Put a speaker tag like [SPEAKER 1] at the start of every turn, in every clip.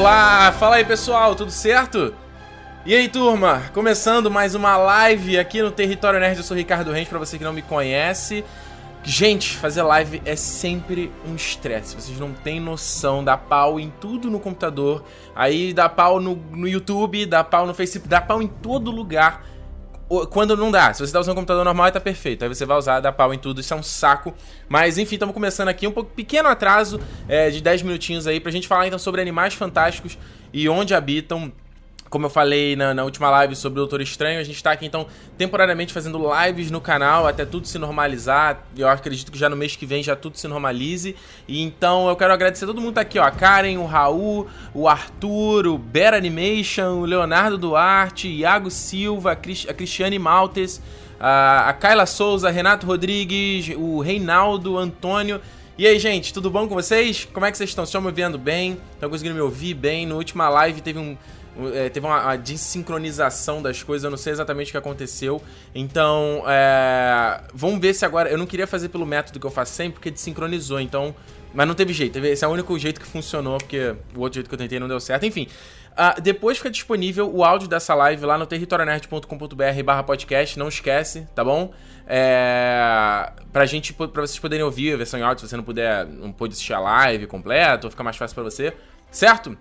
[SPEAKER 1] Olá, fala aí pessoal, tudo certo? E aí turma, começando mais uma live aqui no Território Nerd, eu sou Ricardo Reis, pra você que não me conhece. Gente, fazer live é sempre um estresse, vocês não têm noção, dá pau em tudo no computador, aí dá pau no, no YouTube, dá pau no Facebook, dá pau em todo lugar quando não dá. Se você tá usando um computador normal, tá perfeito. Aí você vai usar, dá pau em tudo, isso é um saco. Mas enfim, estamos começando aqui um pouco pequeno atraso é, de 10 minutinhos aí pra gente falar então sobre animais fantásticos e onde habitam como eu falei na, na, última live sobre o Doutor Estranho, a gente tá aqui então temporariamente fazendo lives no canal até tudo se normalizar. Eu acredito que já no mês que vem já tudo se normalize. E então eu quero agradecer todo mundo tá aqui, ó. A Karen, o Raul, o Arthur, o Bear Animation, o Leonardo Duarte, Iago Silva, a, Cris, a Cristiane Maltes, a, a Kyla Souza, Renato Rodrigues, o Reinaldo, Antônio. E aí, gente, tudo bom com vocês? Como é que vocês estão? Estão me vendo bem? Estão conseguindo me ouvir bem? Na última live teve um é, teve uma, uma desincronização das coisas, eu não sei exatamente o que aconteceu. Então, é, vamos ver se agora. Eu não queria fazer pelo método que eu faço sempre, porque desincronizou, então. Mas não teve jeito. Esse é o único jeito que funcionou, porque o outro jeito que eu tentei não deu certo. Enfim, uh, depois fica disponível o áudio dessa live lá no territorionerd.com.br barra podcast. Não esquece, tá bom? É, pra gente, pra vocês poderem ouvir a versão em áudio, se você não puder, não pôde assistir a live completa, ou ficar mais fácil para você. Certo?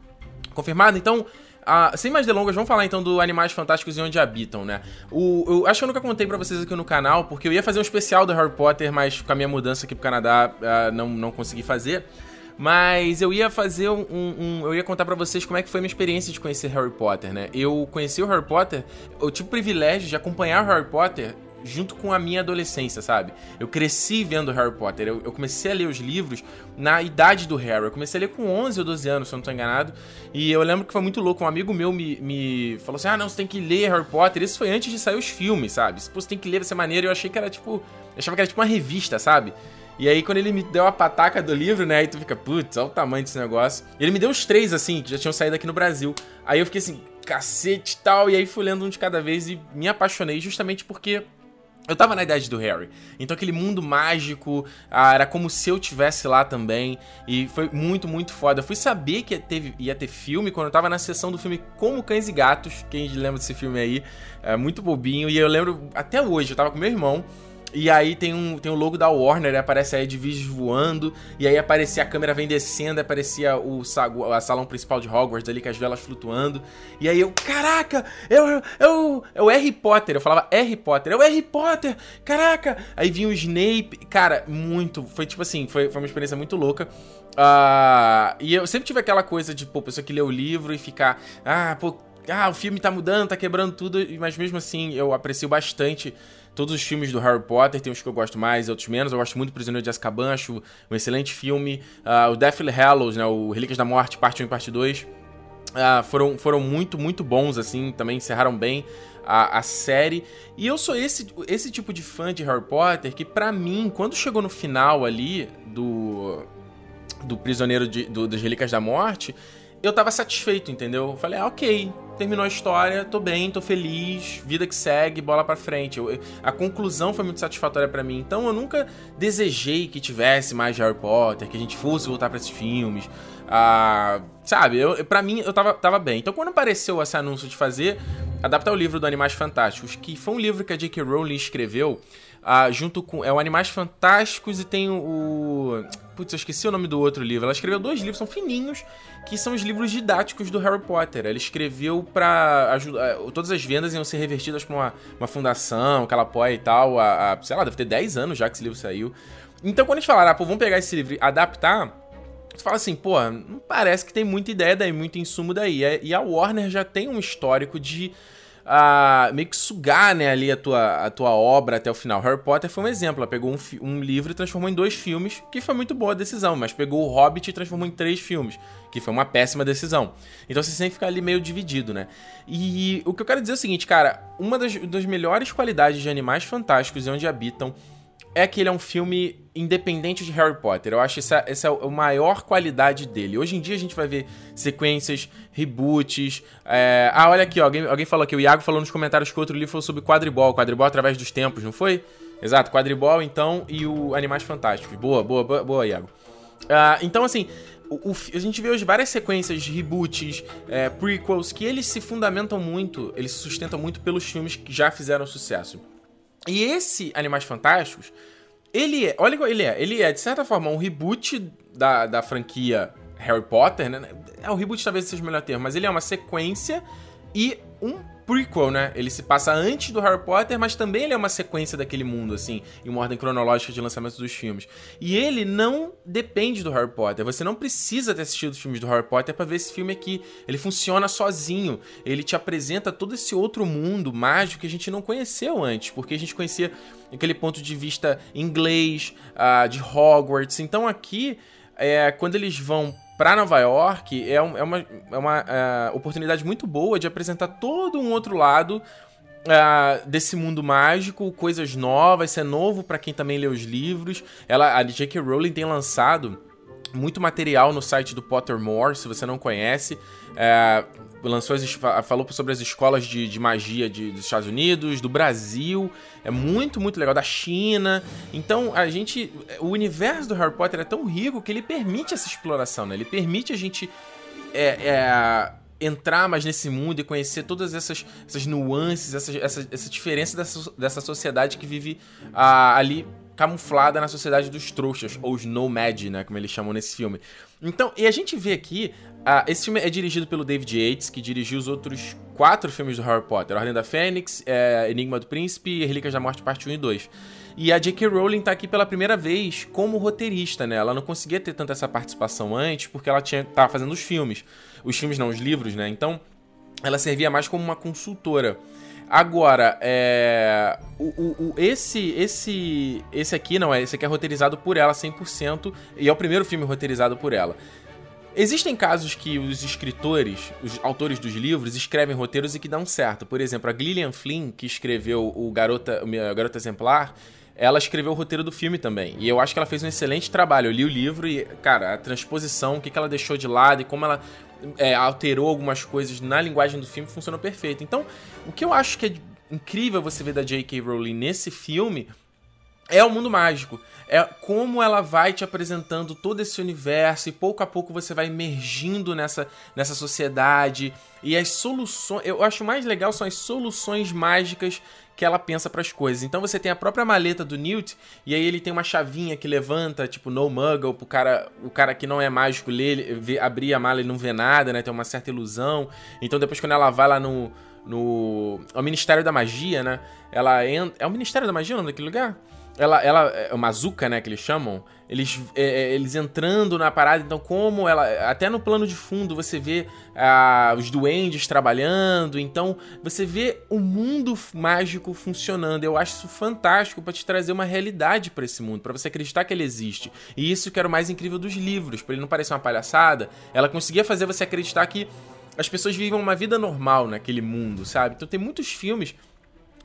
[SPEAKER 1] Confirmado? Então, ah, sem mais delongas, vamos falar então do Animais Fantásticos e Onde Habitam, né? O, eu acho que eu nunca contei para vocês aqui no canal, porque eu ia fazer um especial do Harry Potter, mas com a minha mudança aqui pro Canadá uh, não, não consegui fazer. Mas eu ia fazer um. um eu ia contar para vocês como é que foi a minha experiência de conhecer Harry Potter, né? Eu conheci o Harry Potter, eu tive o privilégio de acompanhar o Harry Potter junto com a minha adolescência, sabe? Eu cresci vendo Harry Potter. Eu, eu, comecei a ler os livros na idade do Harry. Eu comecei a ler com 11 ou 12 anos, se eu não tô enganado. E eu lembro que foi muito louco. Um amigo meu me, me falou assim: ah, não, você tem que ler Harry Potter. Isso foi antes de sair os filmes, sabe? Pô, você tem que ler, vai ser maneiro. Eu achei que era tipo. Eu achava que era tipo uma revista, sabe? E aí, quando ele me deu a pataca do livro, né? Aí tu fica, putz, olha o tamanho desse negócio. Ele me deu os três, assim, que já tinham saído aqui no Brasil. Aí eu fiquei assim, cacete e tal. E aí fui lendo um de cada vez e me apaixonei justamente porque eu tava na idade do Harry, então aquele mundo mágico ah, era como se eu tivesse lá também, e foi muito, muito foda. Eu fui saber que ia ter, ia ter filme quando eu tava na sessão do filme Como Cães e Gatos, quem lembra desse filme aí, é muito bobinho, e eu lembro até hoje, eu tava com meu irmão, e aí tem um, tem o logo da Warner, aparece a Ed voando, e aí aparecia a câmera vem descendo, aparecia o sagu, a salão principal de Hogwarts ali com as velas flutuando. E aí eu, caraca, eu, eu, é o Harry Potter, eu falava Harry Potter, é o Harry Potter, caraca! Aí vinha o Snape, cara, muito, foi tipo assim, foi, foi uma experiência muito louca. Uh, e eu sempre tive aquela coisa de, pô, pessoa que lê o livro e ficar, ah, pô, ah, o filme tá mudando, tá quebrando tudo, mas mesmo assim eu aprecio bastante Todos os filmes do Harry Potter, tem uns que eu gosto mais, outros menos. Eu gosto muito do Prisioneiro de Azkaban, acho um excelente filme. Uh, o Deathly Hallows, né, o Relíquias da Morte, parte 1 e parte 2, uh, ah, foram, foram muito, muito bons, assim, também encerraram bem a, a, série. E eu sou esse, esse tipo de fã de Harry Potter que, para mim, quando chegou no final ali do, do Prisioneiro de, do, das Relíquias da Morte, eu tava satisfeito, entendeu? Eu falei, ah, ok, terminou a história, tô bem, tô feliz, vida que segue, bola para frente. Eu, a conclusão foi muito satisfatória para mim. Então eu nunca desejei que tivesse mais Harry Potter, que a gente fosse voltar para esses filmes. Ah, sabe, eu, pra mim eu tava, tava bem. Então quando apareceu esse anúncio de fazer, adaptar o livro do Animais Fantásticos, que foi um livro que a J.K. Rowling escreveu junto com. É o Animais Fantásticos e tem o. Putz, eu esqueci o nome do outro livro. Ela escreveu dois livros, são fininhos, que são os livros didáticos do Harry Potter. Ela escreveu pra ajudar. Todas as vendas iam ser revertidas pra uma, uma fundação que ela apoia e tal. A, a, sei lá, deve ter 10 anos já que esse livro saiu. Então quando a gente falar, ah, pô, vamos pegar esse livro e adaptar. Você fala assim, pô, não parece que tem muita ideia daí, muito insumo daí. E a Warner já tem um histórico de a meio que sugar, né, ali a tua, a tua obra até o final. Harry Potter foi um exemplo. Ela pegou um, um livro e transformou em dois filmes, que foi muito boa decisão, mas pegou o Hobbit e transformou em três filmes, que foi uma péssima decisão. Então você sempre fica ali meio dividido, né? E o que eu quero dizer é o seguinte, cara, uma das, das melhores qualidades de Animais Fantásticos e Onde Habitam é que ele é um filme independente de Harry Potter. Eu acho essa, essa é a maior qualidade dele. Hoje em dia a gente vai ver sequências, reboots. É... Ah, olha aqui, ó, alguém, alguém falou aqui. O Iago falou nos comentários que outro livro foi sobre quadribol. Quadribol através dos tempos, não foi? Exato, quadribol então e o Animais Fantásticos. Boa, boa, boa, boa Iago. Uh, então, assim, o, o, a gente vê hoje várias sequências, reboots, é, prequels, que eles se fundamentam muito, eles se sustentam muito pelos filmes que já fizeram sucesso. E esse Animais Fantásticos, ele é, olha ele é, ele é de certa forma um reboot da, da franquia Harry Potter, né? É, o reboot talvez seja o melhor termo, mas ele é uma sequência e um prequel, né? Ele se passa antes do Harry Potter, mas também ele é uma sequência daquele mundo, assim, em uma ordem cronológica de lançamento dos filmes. E ele não depende do Harry Potter. Você não precisa ter assistido os filmes do Harry Potter para ver esse filme aqui. Ele funciona sozinho. Ele te apresenta todo esse outro mundo mágico que a gente não conheceu antes, porque a gente conhecia aquele ponto de vista inglês, uh, de Hogwarts. Então aqui, é, quando eles vão para Nova York é, um, é uma, é uma é, oportunidade muito boa de apresentar todo um outro lado Uh, desse mundo mágico, coisas novas, isso é novo para quem também lê os livros. Ela, a J.K. Rowling tem lançado muito material no site do Pottermore, se você não conhece. É, lançou as, falou sobre as escolas de, de magia de, dos Estados Unidos, do Brasil. É muito, muito legal. Da China. Então, a gente. O universo do Harry Potter é tão rico que ele permite essa exploração, né? Ele permite a gente. É, é, entrar mais nesse mundo e conhecer todas essas, essas nuances, essa, essa, essa diferença dessa, dessa sociedade que vive ah, ali camuflada na sociedade dos trouxas, ou os nomad, né, como eles chamam nesse filme. Então, e a gente vê aqui, uh, esse filme é dirigido pelo David Yates, que dirigiu os outros quatro filmes do Harry Potter, Ordem da Fênix, é, Enigma do Príncipe e Relíquias da Morte, parte 1 e 2. E a J.K. Rowling tá aqui pela primeira vez como roteirista, né? Ela não conseguia ter tanta essa participação antes, porque ela tinha, tava fazendo os filmes. Os filmes não, os livros, né? Então, ela servia mais como uma consultora. Agora, é. O, o, o, esse, esse, esse aqui não é. Esse aqui é roteirizado por ela 100% e é o primeiro filme roteirizado por ela. Existem casos que os escritores, os autores dos livros, escrevem roteiros e que dão certo. Por exemplo, a Gillian Flynn, que escreveu o Garota, o Garota Exemplar, ela escreveu o roteiro do filme também. E eu acho que ela fez um excelente trabalho. Eu li o livro e, cara, a transposição, o que, que ela deixou de lado e como ela é, alterou algumas coisas na linguagem do filme funcionou perfeito. Então, o que eu acho que é incrível você ver da J.K. Rowling nesse filme é o mundo mágico. É como ela vai te apresentando todo esse universo e pouco a pouco você vai emergindo nessa, nessa sociedade. E as soluções. Eu acho mais legal são as soluções mágicas que ela pensa para as coisas. Então você tem a própria maleta do Newt e aí ele tem uma chavinha que levanta, tipo no muggle, pro cara, o cara que não é mágico ler, ver, abrir a mala e não vê nada, né? Tem uma certa ilusão. Então depois quando ela vai lá no no é o Ministério da Magia, né? Ela entra, é o Ministério da Magia o nome daquele lugar? ela, ela é uma Zuka, né, que eles chamam, eles, é, é, eles entrando na parada, então como ela, até no plano de fundo você vê ah, os duendes trabalhando, então você vê o mundo mágico funcionando. Eu acho isso fantástico para te trazer uma realidade para esse mundo, para você acreditar que ele existe. E isso que era o mais incrível dos livros, para ele não parecer uma palhaçada, ela conseguia fazer você acreditar que as pessoas vivem uma vida normal naquele mundo, sabe? Então tem muitos filmes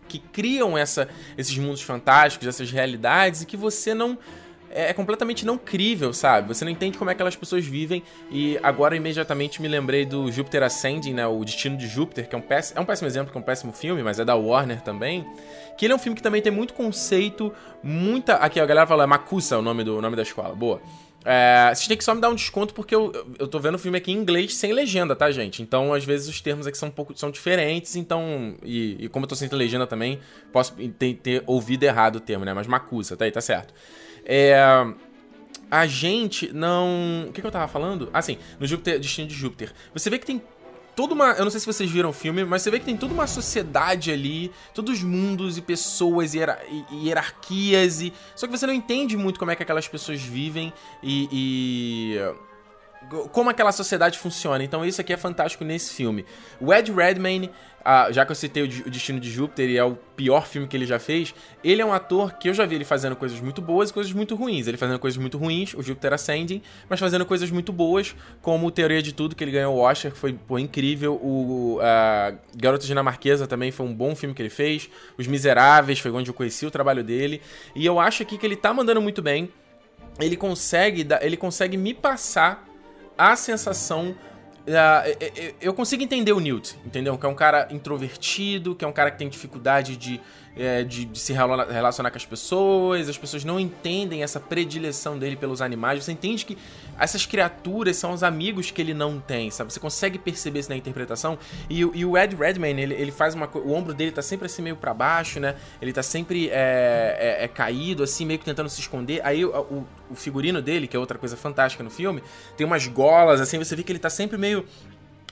[SPEAKER 1] que criam essa, esses mundos fantásticos, essas realidades, e que você não. É, é completamente não crível, sabe? Você não entende como é que aquelas pessoas vivem. E agora imediatamente me lembrei do Júpiter Ascending, né? O Destino de Júpiter, que é um péssimo, é um péssimo exemplo, que é um péssimo filme, mas é da Warner também. Que ele é um filme que também tem muito conceito, muita. Aqui a galera fala, é Makusa o nome, do, o nome da escola. Boa. É, vocês têm que só me dar um desconto porque eu, eu tô vendo o filme aqui em inglês sem legenda, tá, gente? Então, às vezes, os termos aqui são um pouco são diferentes, então. E, e como eu tô sem legenda também, posso ter, ter, ouvido errado o termo, né? Mas Macusa, tá aí, tá certo. É. A gente não. O que, que eu tava falando? Ah, sim, no Júpiter, Destino de Júpiter. Você vê que tem toda uma. Eu não sei se vocês viram o filme, mas você vê que tem toda uma sociedade ali, todos os mundos e pessoas e, e hierarquias. E... Só que você não entende muito como é que aquelas pessoas vivem e... e como aquela sociedade funciona. Então isso aqui é fantástico nesse filme. O Ed Redmayne, ah, já que eu citei o Destino de Júpiter e é o pior filme que ele já fez, ele é um ator que eu já vi ele fazendo coisas muito boas e coisas muito ruins. Ele fazendo coisas muito ruins, o Júpiter Ascending, mas fazendo coisas muito boas, como Teoria de Tudo, que ele ganhou o Oscar, que foi pô, incrível. O uh, Garota Dinamarquesa também foi um bom filme que ele fez. Os Miseráveis foi onde eu conheci o trabalho dele. E eu acho aqui que ele tá mandando muito bem. Ele consegue, ele consegue me passar a sensação. Uh, eu consigo entender o Newt, entendeu? Que é um cara introvertido, que é um cara que tem dificuldade de, é, de, de, se relacionar com as pessoas, as pessoas não entendem essa predileção dele pelos animais. Você entende que essas criaturas são os amigos que ele não tem, sabe? Você consegue perceber isso na interpretação. E, e o Ed Redmayne, ele, ele faz uma O ombro dele tá sempre assim meio para baixo, né? Ele tá sempre é, é, é, caído, assim, meio que tentando se esconder. Aí o, o, o figurino dele, que é outra coisa fantástica no filme, tem umas golas, assim, você vê que ele tá sempre meio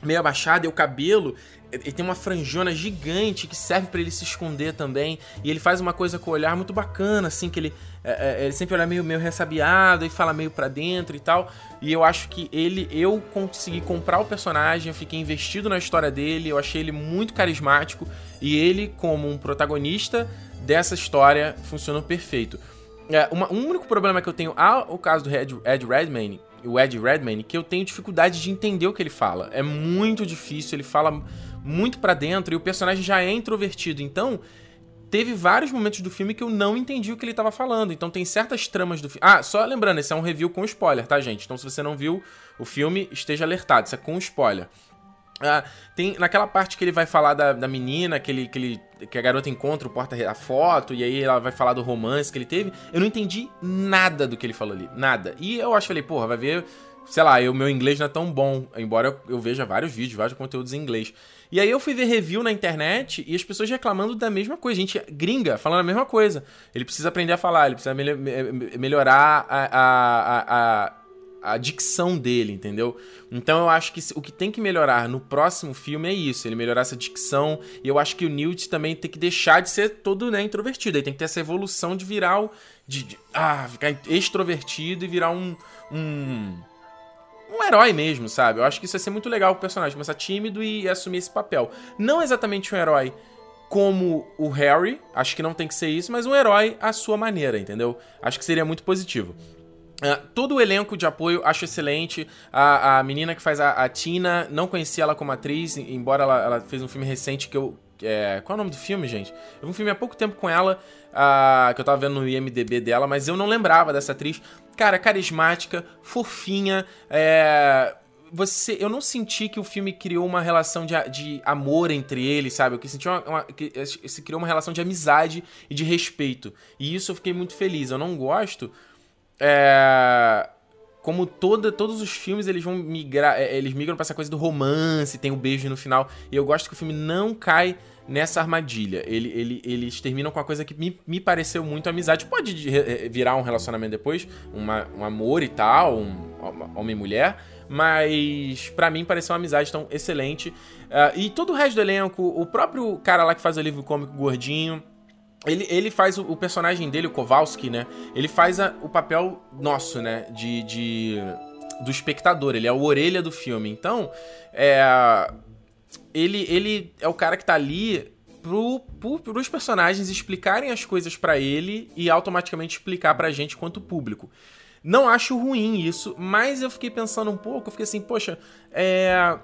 [SPEAKER 1] meio abaixado, e o cabelo, ele tem uma franjona gigante que serve para ele se esconder também. E ele faz uma coisa com o olhar muito bacana, assim, que ele, é, é, ele sempre olha meio, meio ressabiado e fala meio para dentro e tal. E eu acho que ele, eu consegui comprar o personagem, eu fiquei investido na história dele, eu achei ele muito carismático. E ele, como um protagonista dessa história, funcionou perfeito. É, uma, um único problema que eu tenho ao caso do Ed, Ed Redmayne o Ed Redmayne, que eu tenho dificuldade de entender o que ele fala. É muito difícil, ele fala muito para dentro e o personagem já é introvertido. Então, teve vários momentos do filme que eu não entendi o que ele tava falando. Então tem certas tramas do filme. Ah, só lembrando, esse é um review com spoiler, tá, gente? Então se você não viu o filme, esteja alertado, isso é com spoiler. Ah, tem naquela parte que ele vai falar da, da menina, que, ele, que, ele, que a garota encontra o porta a foto, e aí ela vai falar do romance que ele teve. Eu não entendi nada do que ele falou ali. Nada. E eu acho que falei, porra, vai ver. Sei lá, o meu inglês não é tão bom, embora eu, eu veja vários vídeos, vários conteúdos em inglês. E aí eu fui ver review na internet e as pessoas reclamando da mesma coisa. Gente gringa falando a mesma coisa. Ele precisa aprender a falar, ele precisa melhorar a, a, a, a dicção dele, entendeu? Então eu acho que o que tem que melhorar no próximo filme é isso, ele melhorar essa dicção. E eu acho que o Newt também tem que deixar de ser todo né, introvertido. Ele tem que ter essa evolução de virar o. De, de ah, ficar extrovertido e virar um. um um herói mesmo, sabe? Eu acho que isso ia ser muito legal o personagem, começar tímido e assumir esse papel. Não exatamente um herói como o Harry, acho que não tem que ser isso, mas um herói à sua maneira, entendeu? Acho que seria muito positivo. Uh, todo o elenco de apoio acho excelente. A, a menina que faz a, a, Tina, não conhecia ela como atriz, embora ela, ela fez um filme recente que eu. É, qual é o nome do filme, gente? Eu vi um filme há pouco tempo com ela, uh, que eu tava vendo no IMDB dela, mas eu não lembrava dessa atriz. Cara, carismática, fofinha, é você, eu não senti que o filme criou uma relação de, de amor entre eles, sabe? Eu senti uma, uma, que se criou uma relação de amizade e de respeito. E isso eu fiquei muito feliz. Eu não gosto é, como toda, todos os filmes eles vão migrar, é, eles migram para essa coisa do romance, tem o um beijo no final. E eu gosto que o filme não cai nessa armadilha. Ele, ele, eles terminam com a coisa que me, me pareceu muito amizade. Pode virar um relacionamento depois, uma, um amor e tal, um homem e mulher, mas para mim pareceu uma amizade tão excelente. Uh, e todo o resto do elenco, o próprio cara lá que faz o livro cômico gordinho, ele, ele faz o, o, personagem dele, o Kowalski, né? Ele faz a, o papel nosso, né? De, de, do espectador. Ele é o orelha do filme. Então, é, ele, ele é o cara que tá ali pro, pro, pros personagens explicarem as coisas para ele e automaticamente explicar pra gente quanto público. Não acho ruim isso, mas eu fiquei pensando um pouco, eu fiquei assim, poxa, é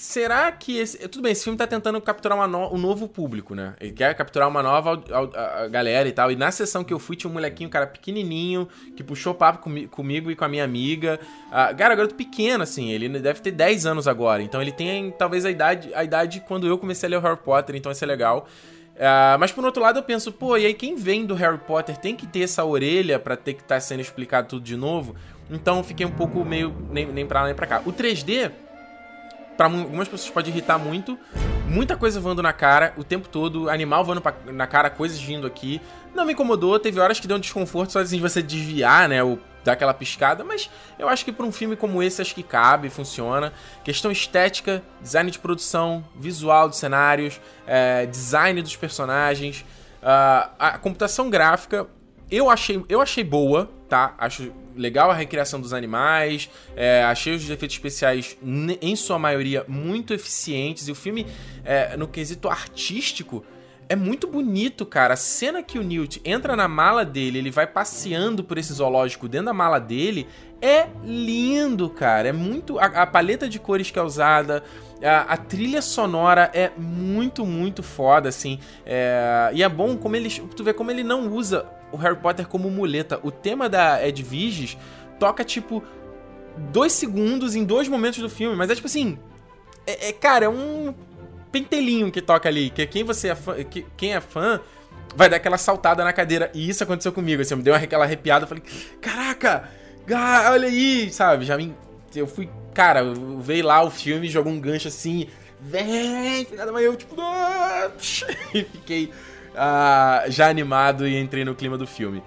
[SPEAKER 1] será que esse. Tudo bem, esse filme tá tentando capturar no... um novo público, né? Ele quer capturar uma nova a, a galera e tal. E na sessão que eu fui, tinha um molequinho, cara pequenininho, que puxou papo comi... comigo e com a minha amiga. Uh, cara, garoto pequeno, assim, ele deve ter 10 anos agora. Então ele tem talvez a idade, a idade quando eu comecei a ler o Harry Potter, então isso é legal. Uh, mas por outro lado eu penso, pô, e aí quem vem do Harry Potter tem que ter essa orelha para ter que estar tá sendo explicado tudo de novo. Então fiquei um pouco meio nem, nem pra lá nem pra cá. O 3D para algumas pessoas pode irritar muito. Muita coisa voando na cara o tempo todo, animal voando pra, na cara, coisas vindo aqui. Não me incomodou, teve horas que deu um desconforto só assim de você desviar, né? Ou dar aquela piscada, mas eu acho que para um filme como esse acho que cabe, funciona. Questão estética, design de produção, visual dos cenários, é, design dos personagens, uh, a computação gráfica eu achei, eu achei boa, tá? Acho legal a recriação dos animais, é, achei os efeitos especiais, em sua maioria, muito eficientes. E o filme, é, no quesito artístico, é muito bonito, cara. A cena que o Newt entra na mala dele, ele vai passeando por esse zoológico dentro da mala dele, é lindo, cara. É muito. A, a paleta de cores que é usada. A, a, trilha sonora é muito, muito foda, assim. É, e é bom como ele. Tu vê como ele não usa o Harry Potter como muleta. O tema da Ed Viges toca, tipo, dois segundos em dois momentos do filme, mas é tipo assim. É, é cara, é um pentelinho que toca ali. Que quem você é fã, que, quem é fã vai dar aquela saltada na cadeira. E isso aconteceu comigo, assim, me deu aquela arrepiada, eu falei, caraca, olha aí, sabe? Já me. Eu fui. Cara, veio lá o filme, jogou um gancho assim, vem, filha da mãe, eu tipo. e fiquei uh, já animado e entrei no clima do filme.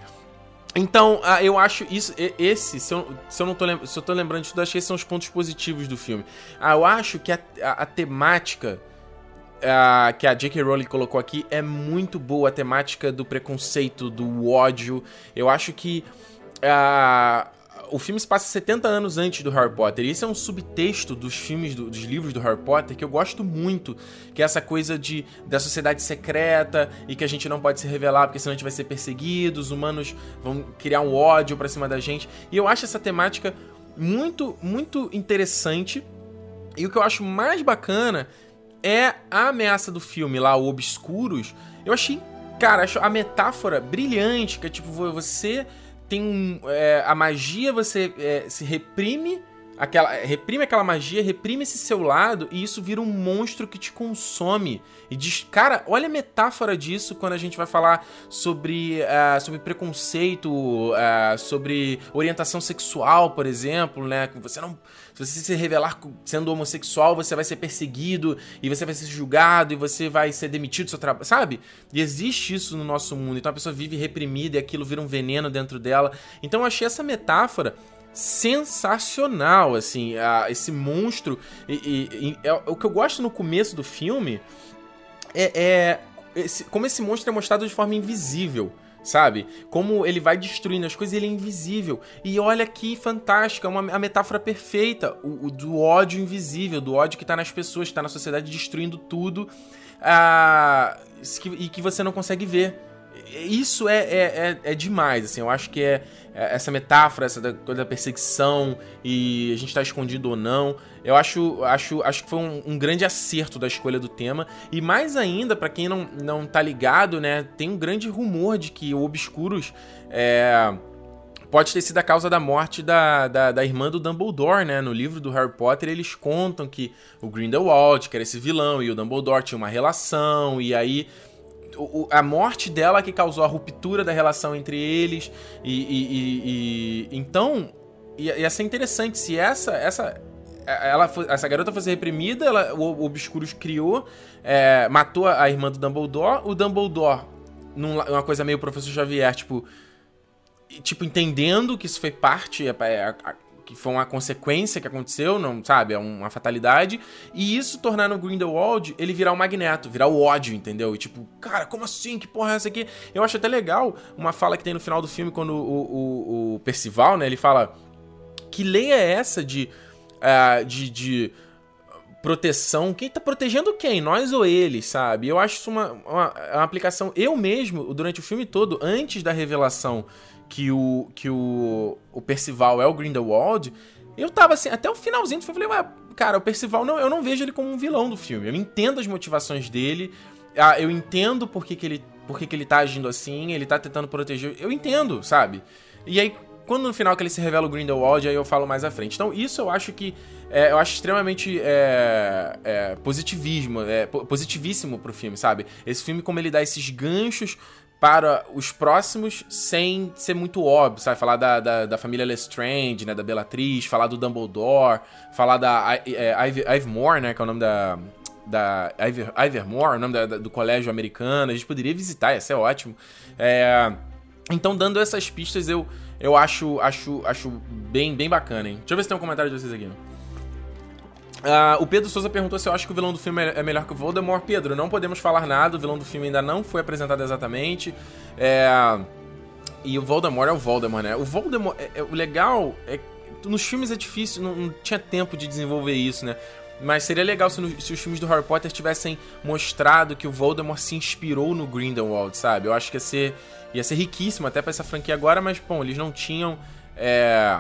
[SPEAKER 1] Então, uh, eu acho isso. Esse, se eu, se eu não tô, se eu tô lembrando disso, acho que esses são os pontos positivos do filme. Uh, eu acho que a, a, a temática que a J.K. Rowling colocou aqui é muito boa, a temática do preconceito, do ódio. Eu acho que. O filme se passa 70 anos antes do Harry Potter. E esse é um subtexto dos filmes, do, dos livros do Harry Potter que eu gosto muito. Que é essa coisa de da sociedade secreta e que a gente não pode se revelar porque senão a gente vai ser perseguido, os humanos vão criar um ódio pra cima da gente. E eu acho essa temática muito, muito interessante. E o que eu acho mais bacana é a ameaça do filme lá, o Obscuros. Eu achei, cara, acho a metáfora brilhante, que é tipo, você tem é, a magia, você é, se reprime aquela reprime aquela magia, reprime esse seu lado e isso vira um monstro que te consome. E diz, cara, olha a metáfora disso quando a gente vai falar sobre, uh, sobre preconceito, uh, sobre orientação sexual, por exemplo, né? Você não, se você se revelar sendo homossexual, você vai ser perseguido e você vai ser julgado e você vai ser demitido do seu trabalho, sabe? E existe isso no nosso mundo. Então a pessoa vive reprimida e aquilo vira um veneno dentro dela. Então eu achei essa metáfora sensacional, assim, a, esse monstro. E, e, e, é, o que eu gosto no começo do filme é, é esse, como esse monstro é mostrado de forma invisível. Sabe? Como ele vai destruindo as coisas ele é invisível. E olha que fantástico, é uma, a metáfora perfeita o, o, do ódio invisível, do ódio que tá nas pessoas, que tá na sociedade destruindo tudo e que você não consegue ver isso é, é, é, é, demais, assim, eu acho que é essa metáfora, essa da, da, perseguição e a gente tá escondido ou não, eu acho, acho, acho que foi um, um grande acerto da escolha do tema, e mais ainda, para quem não, não tá ligado, né, tem um grande rumor de que o Obscuros é, pode ter sido a causa da morte da, da, da, irmã do Dumbledore, né? No livro do Harry Potter, eles contam que o Grindelwald, que era esse vilão, e o Dumbledore tinham uma relação, e aí o, a morte dela que causou a ruptura da relação entre eles. E, e, e, e então ia, ser interessante se essa essa ela essa garota fosse reprimida, ela, o, o Obscuros criou, é, matou a irmã do Dumbledore. O Dumbledore, numa coisa meio professor Xavier, tipo, tipo entendendo que isso foi parte, é, é, que foi uma consequência que aconteceu, não sabe? É uma fatalidade. E isso tornar no Grindelwald ele virar o magneto, virar o ódio, entendeu? E tipo, cara, como assim? Que porra é essa aqui? Eu acho até legal uma fala que tem no final do filme quando o, o, o Percival, né? Ele fala. Que lei é essa de. Uh, de, de proteção. Quem tá protegendo quem? Nós ou eles, sabe? Eu acho isso uma, uma, uma, aplicação. Eu mesmo, durante o filme todo, antes da revelação que o, que o, o Percival é o Grindelwald, eu tava assim, até o finalzinho eu falei, cara, o Percival, não, eu não vejo ele como um vilão do filme. Eu entendo as motivações dele, ah, eu entendo por que, que, ele, por que, que ele tá agindo assim, ele tá tentando proteger. Eu entendo, sabe? E aí, quando no final que ele se revela o Grindelwald, aí eu falo mais à frente. Então, isso eu acho que. É, eu acho extremamente é, é, positivismo, é, positivíssimo pro filme, sabe? Esse filme, como ele dá esses ganchos para os próximos sem ser muito óbvio, sabe? Falar da, da, da família Lestrange, né? Da Bellatrix, falar do Dumbledore, falar da é, Ivy né? Que é o nome da... Da Iver, Ivermore, o nome da, da, do colégio americano. A gente poderia visitar, ia ser ótimo. É, então, dando essas pistas, eu, eu acho, acho, acho bem, bem bacana, hein? Deixa eu ver se tem um comentário de vocês aqui. Uh, o Pedro Souza perguntou se eu acho que o vilão do filme é, é melhor que o Voldemort. Pedro, não podemos falar nada, o vilão do filme ainda não foi apresentado exatamente. É... E o Voldemort é o Voldemort, né? O Voldemort, é, é, o legal é nos filmes é difícil, não, não, tinha tempo de desenvolver isso, né? Mas seria legal se, no, se, os filmes do Harry Potter tivessem mostrado que o Voldemort se inspirou no Grindelwald, sabe? Eu acho que ia ser, ia ser riquíssimo até pra essa franquia agora, mas, bom, eles não tinham. É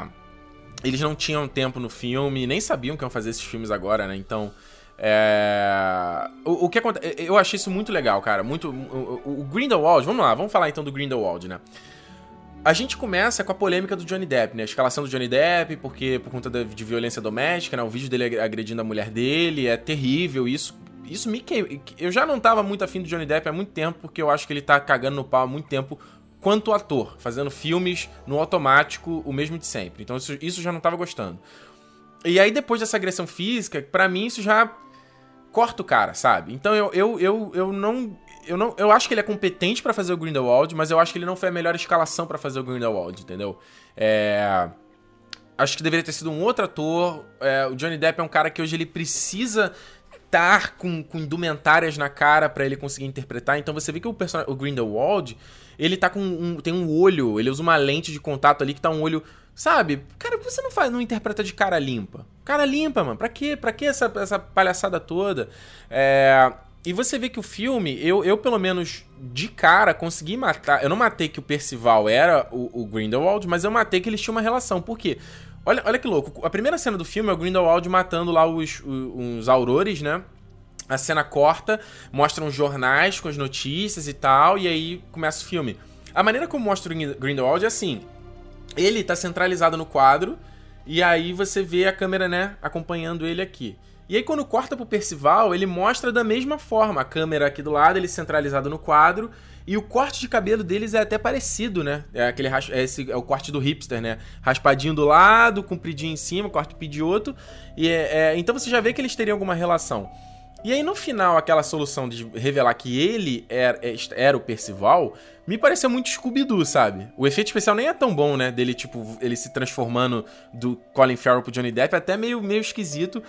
[SPEAKER 1] eles não tinham tempo no filme, nem sabiam que iam fazer esses filmes agora, né? Então. É... O, o, que acontece. Eu achei isso muito legal, cara. Muito. O, o, Grindelwald, vamos lá, vamos falar então do Grindelwald, né? A gente começa com a polêmica do Johnny Depp, né? A escalação do Johnny Depp, porque por conta de, de violência doméstica, né? O vídeo dele agredindo a mulher dele é terrível. Isso isso me queima. Eu já não tava muito afim do Johnny Depp há muito tempo, porque eu acho que ele tá cagando no pau há muito tempo quanto ator, fazendo filmes no automático, o mesmo de sempre. Então isso, isso já não tava gostando. E aí, depois dessa agressão física, para mim isso já corta o cara, sabe? Então eu, eu, eu, eu não. Eu, não, eu acho que ele é competente para fazer o Grindelwald, mas eu acho que ele não foi a melhor escalação para fazer o Grindelwald, entendeu? É acho que deveria ter sido um outro ator. É, o Johnny Depp é um cara que hoje ele precisa estar com, com indumentárias na cara para ele conseguir interpretar. Então você vê que o o Grindelwald, ele tá com um, tem um olho, ele usa uma lente de contato ali que tá um olho, sabe? Cara, você não faz, não interpreta de cara limpa. Cara limpa, mano. Pra quê? Pra quê essa, essa palhaçada toda? É, e você vê que o filme, eu, eu pelo menos de cara consegui matar. Eu não matei que o Percival era o, o Grindelwald, mas eu matei que eles tinham uma relação. Por quê? Olha, olha que louco. A primeira cena do filme é o Grindelwald matando lá os, os, os aurores, né? A cena corta, mostra uns jornais com as notícias e tal, e aí começa o filme. A maneira como mostra o Grindelwald é assim: ele tá centralizado no quadro, e aí você vê a câmera, né, acompanhando ele aqui. E aí, quando corta pro Percival, ele mostra da mesma forma. A câmera aqui do lado, ele centralizado no quadro. E o corte de cabelo deles é até parecido, né? É aquele é esse é o corte do hipster, né? Raspadinho do lado, compridinho em cima, corte pedioto. E é, é, então você já vê que eles teriam alguma relação. E aí, no final, aquela solução de revelar que ele era, era o Percival, me pareceu muito Scooby-Doo, sabe? O efeito especial nem é tão bom, né? Dele, tipo, ele se transformando do Colin Farrell pro Johnny Depp, é até meio, meio esquisito.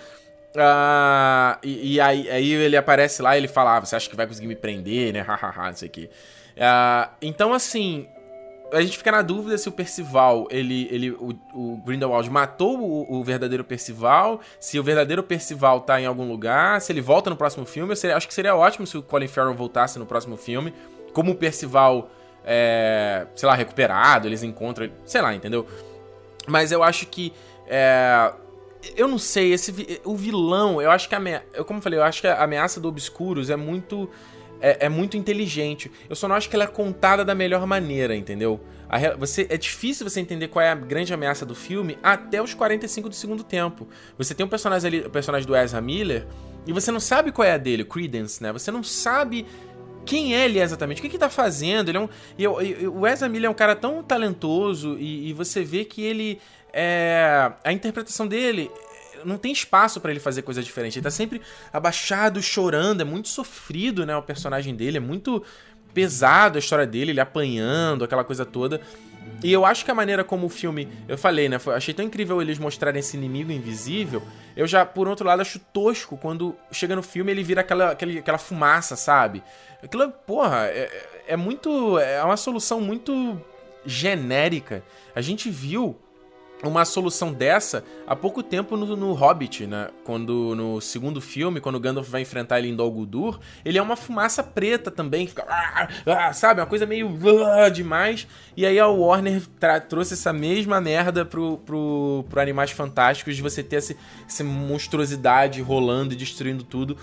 [SPEAKER 1] Uh, e, e aí, aí, ele aparece lá e ele fala: ah, você acha que vai conseguir me prender, né? Hahaha, não sei o quê. Uh, então, assim, a gente fica na dúvida se o Percival, ele, ele, o, o Grindelwald matou o, o, verdadeiro Percival, se o verdadeiro Percival tá em algum lugar, se ele volta no próximo filme. Eu seria, acho que seria ótimo se o Colin Farrell voltasse no próximo filme, como o Percival, é, sei lá, recuperado, eles encontram, sei lá, entendeu? Mas eu acho que é, eu não sei, esse o vilão, eu acho que a eu como eu falei, eu acho que a ameaça do Obscuros é muito é, é, muito inteligente. Eu só não acho que ela é contada da melhor maneira, entendeu? A, você é difícil você entender qual é a grande ameaça do filme até os 45 do segundo tempo. Você tem um personagem ali, o personagem do Ezra Miller, e você não sabe qual é a dele, Credence, né? Você não sabe quem é ele exatamente, o que, que tá fazendo. Ele é um, e, e, o Ezra Miller é um cara tão talentoso e, e você vê que ele é, a interpretação dele não tem espaço para ele fazer coisa diferente. Ele tá sempre abaixado, chorando, é muito sofrido, né? O personagem dele é muito pesado a história dele, ele apanhando, aquela coisa toda. E eu acho que a maneira como o filme. Eu falei, né? Foi, achei tão incrível eles mostrarem esse inimigo invisível. Eu já, por outro lado, acho tosco quando chega no filme ele vira aquela, aquela, aquela fumaça, sabe? Aquilo, porra, é, é muito. É uma solução muito genérica. A gente viu uma solução dessa há pouco tempo no, no, Hobbit, né? Quando no segundo filme, quando Gandalf vai enfrentar ele em Dol Guldur, ele é uma fumaça preta também, fica, ah, ah, sabe, uma coisa meio ah, demais. E aí a Warner trouxe essa mesma merda pro, pro, pro Animais Fantásticos de você ter essa, essa monstruosidade rolando e destruindo tudo.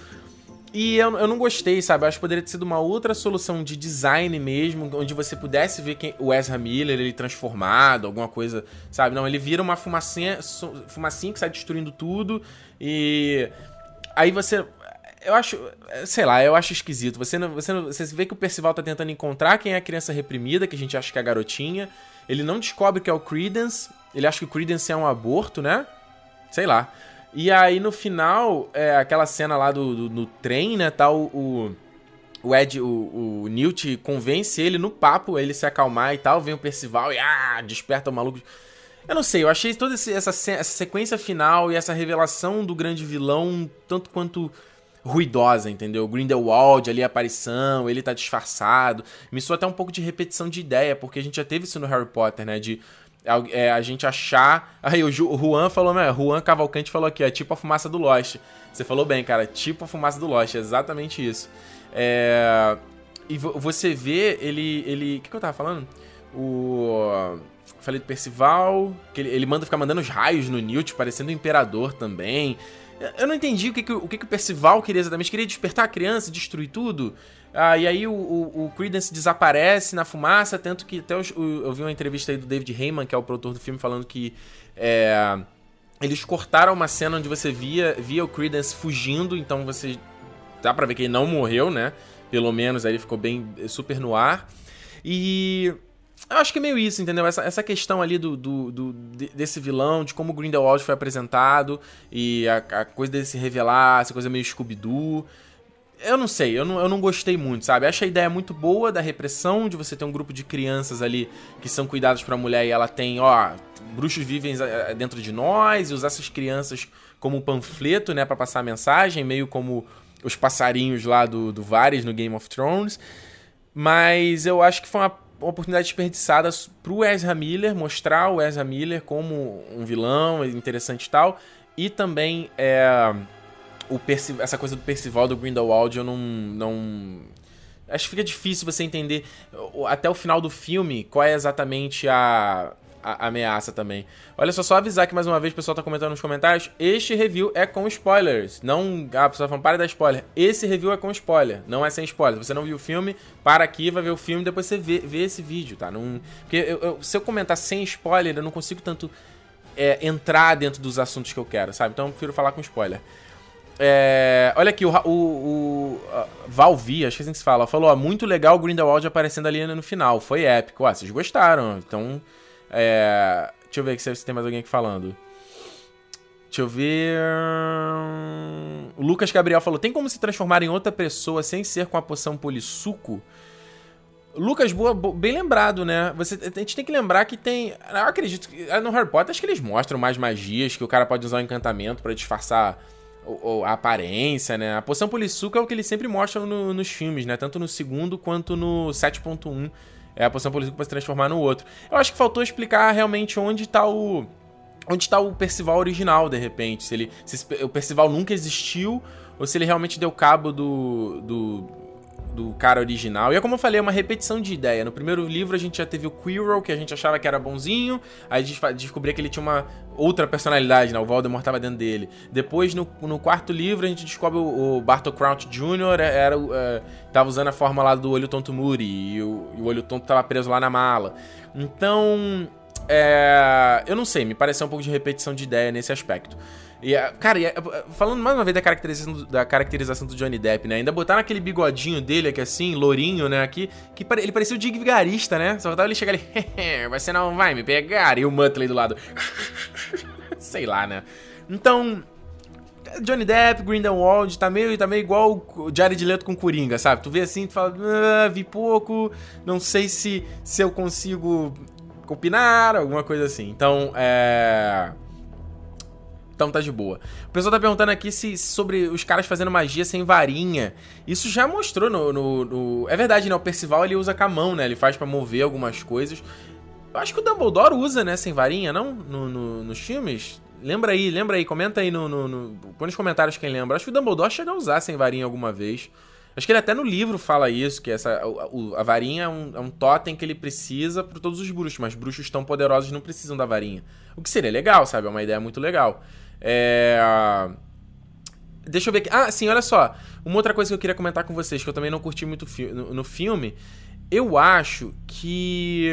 [SPEAKER 1] E eu, eu não gostei, sabe? Eu acho que poderia ter sido uma outra solução de design mesmo, onde você pudesse ver quem, o Ezra Miller ele transformado, alguma coisa, sabe? Não, ele vira uma fumacinha, fumacinha que sai destruindo tudo e aí você eu acho, sei lá, eu acho esquisito. Você não, você não, você vê que o Percival tá tentando encontrar quem é a criança reprimida, que a gente acha que é a garotinha. Ele não descobre que é o Credence, ele acha que o Credence é um aborto, né? Sei lá. E aí no final, é, aquela cena lá do, do, do trem, né, tal, o, o Ed, o, o Newt convence ele no papo, ele se acalmar e tal, vem o Percival e ah, desperta o maluco. Eu não sei, eu achei toda essa, essa sequência final e essa revelação do grande vilão tanto quanto ruidosa, entendeu? Grindelwald ali, a aparição, ele tá disfarçado. Me soa até um pouco de repetição de ideia, porque a gente já teve isso no Harry Potter, né? De é, a gente achar. Aí o Juan falou, né? Juan Cavalcante falou aqui, é tipo a fumaça do Lost. Você falou bem, cara, tipo a fumaça do Lost, é exatamente isso. É... E você vê ele. ele... O que, que eu tava falando? O. Falei do Percival, que ele, ele manda ficar mandando os raios no Newt, parecendo o Imperador também. Eu não entendi o que, que, o, que, que o Percival queria exatamente. Queria despertar a criança, destruir tudo? Ah, e aí o, o, o, Credence desaparece na fumaça, tanto que até eu, eu, vi uma entrevista aí do David Heyman, que é o produtor do filme, falando que é, eles cortaram uma cena onde você via, via o Credence fugindo, então você dá pra ver que ele não morreu, né? Pelo menos aí ele ficou bem super no ar. E eu acho que é meio isso, entendeu? Essa, essa questão ali do, do, do desse vilão, de como o Grindelwald foi apresentado e a, a coisa dele se revelar, essa coisa meio Scooby-Doo. Eu não sei, eu não, eu não gostei muito, sabe? Acho a ideia muito boa da repressão, de você ter um grupo de crianças ali que são cuidados pra mulher e ela tem, ó, bruxos vivem eh, dentro de nós e usar essas crianças como panfleto, né, para passar a mensagem, meio como os passarinhos lá do, do Varys no Game of Thrones. Mas eu acho que foi uma oportunidade desperdiçada pro Ezra Miller, mostrar o Ezra Miller como um vilão interessante e tal. E também é, o Perci essa coisa do Percival do Grindelwald eu não, não. Acho que fica difícil você entender até o final do filme qual é exatamente a, a, ameaça também. Olha só, só avisar que mais uma vez o pessoal tá comentando nos comentários. Este review é com spoilers. Não. Ah, a pessoa tá falando, para dar spoiler. Esse review é com spoiler, não é sem spoiler. Você não viu o filme, para aqui, vai ver o filme depois você vê, vê esse vídeo, tá? Não, porque eu, eu, se eu comentar sem spoiler, eu não consigo tanto é, entrar dentro dos assuntos que eu quero, sabe? Então eu prefiro falar com spoiler. É, olha aqui, o, o, o Valvi, acho que é assim que se fala, falou: ó, muito legal o Grindelwald aparecendo ali no final, foi épico. Ah, vocês gostaram, então é, deixa eu ver aqui se tem mais alguém aqui falando. Deixa eu ver. O Lucas Gabriel falou: tem como se transformar em outra pessoa sem ser com a poção polissuco? Lucas, boa, boa, bem lembrado, né? Você, a gente tem que lembrar que tem. Eu acredito que. No Harry Potter, acho que eles mostram mais magias, que o cara pode usar um encantamento para disfarçar a aparência, né? A poção polissuco é o que eles sempre mostram no, nos filmes, né? Tanto no segundo quanto no 7.1 é a poção política para se transformar no outro. Eu acho que faltou explicar realmente onde tá o onde está o Percival original, de repente. Se ele se o Percival nunca existiu ou se ele realmente deu cabo do, do do cara original. E é como eu falei, é uma repetição de ideia. No primeiro livro a gente já teve o Quirrell, que a gente achava que era bonzinho, aí a gente descobria que ele tinha uma outra personalidade, né? O Voldemort estava dentro dele. Depois, no, no, quarto livro, a gente descobre o, o Bartol Crouch Jr. É, era, uh, tava usando a forma lá do Olho Tonto Muri, e o, e o Olho Tonto tava preso lá na mala. Então, é, eu não sei, me pareceu um pouco de repetição de ideia nesse aspecto. E, cara, e, falando mais uma vez da caracterização, da caracterização do Johnny Depp, né? Ainda botaram aquele bigodinho dele aqui assim, lourinho, né? Aqui, que ele parecia o Dig Vigarista, né? Só faltava ele chegar ali, você não vai me pegar, e o Muttley do lado. Sei lá, né? Então, Johnny Depp, Grindelwald, tá meio, tá meio igual o Jared Leto com Coringa, sabe? Tu vê assim, tu fala, ah, vi pouco, não sei se, se eu consigo opinar, alguma coisa assim. Então, é... Então tá de boa. O pessoal tá perguntando aqui se sobre os caras fazendo magia sem varinha. Isso já mostrou no. no, no... É verdade, né? O Percival ele usa com a mão, né? Ele faz para mover algumas coisas. Eu acho que o Dumbledore usa, né? Sem varinha, não? No, no, nos filmes? Lembra aí, lembra aí, comenta aí no, no, no. Põe nos comentários quem lembra. Acho que o Dumbledore chega a usar sem varinha alguma vez. Acho que ele até no livro fala isso, que essa, a, a varinha é um, é um totem que ele precisa para todos os bruxos, mas bruxos tão poderosos não precisam da varinha. O que seria legal, sabe? É uma ideia muito legal. É... Deixa eu ver aqui. Ah, sim, olha só. Uma outra coisa que eu queria comentar com vocês, que eu também não curti muito no, no, filme. Eu acho que.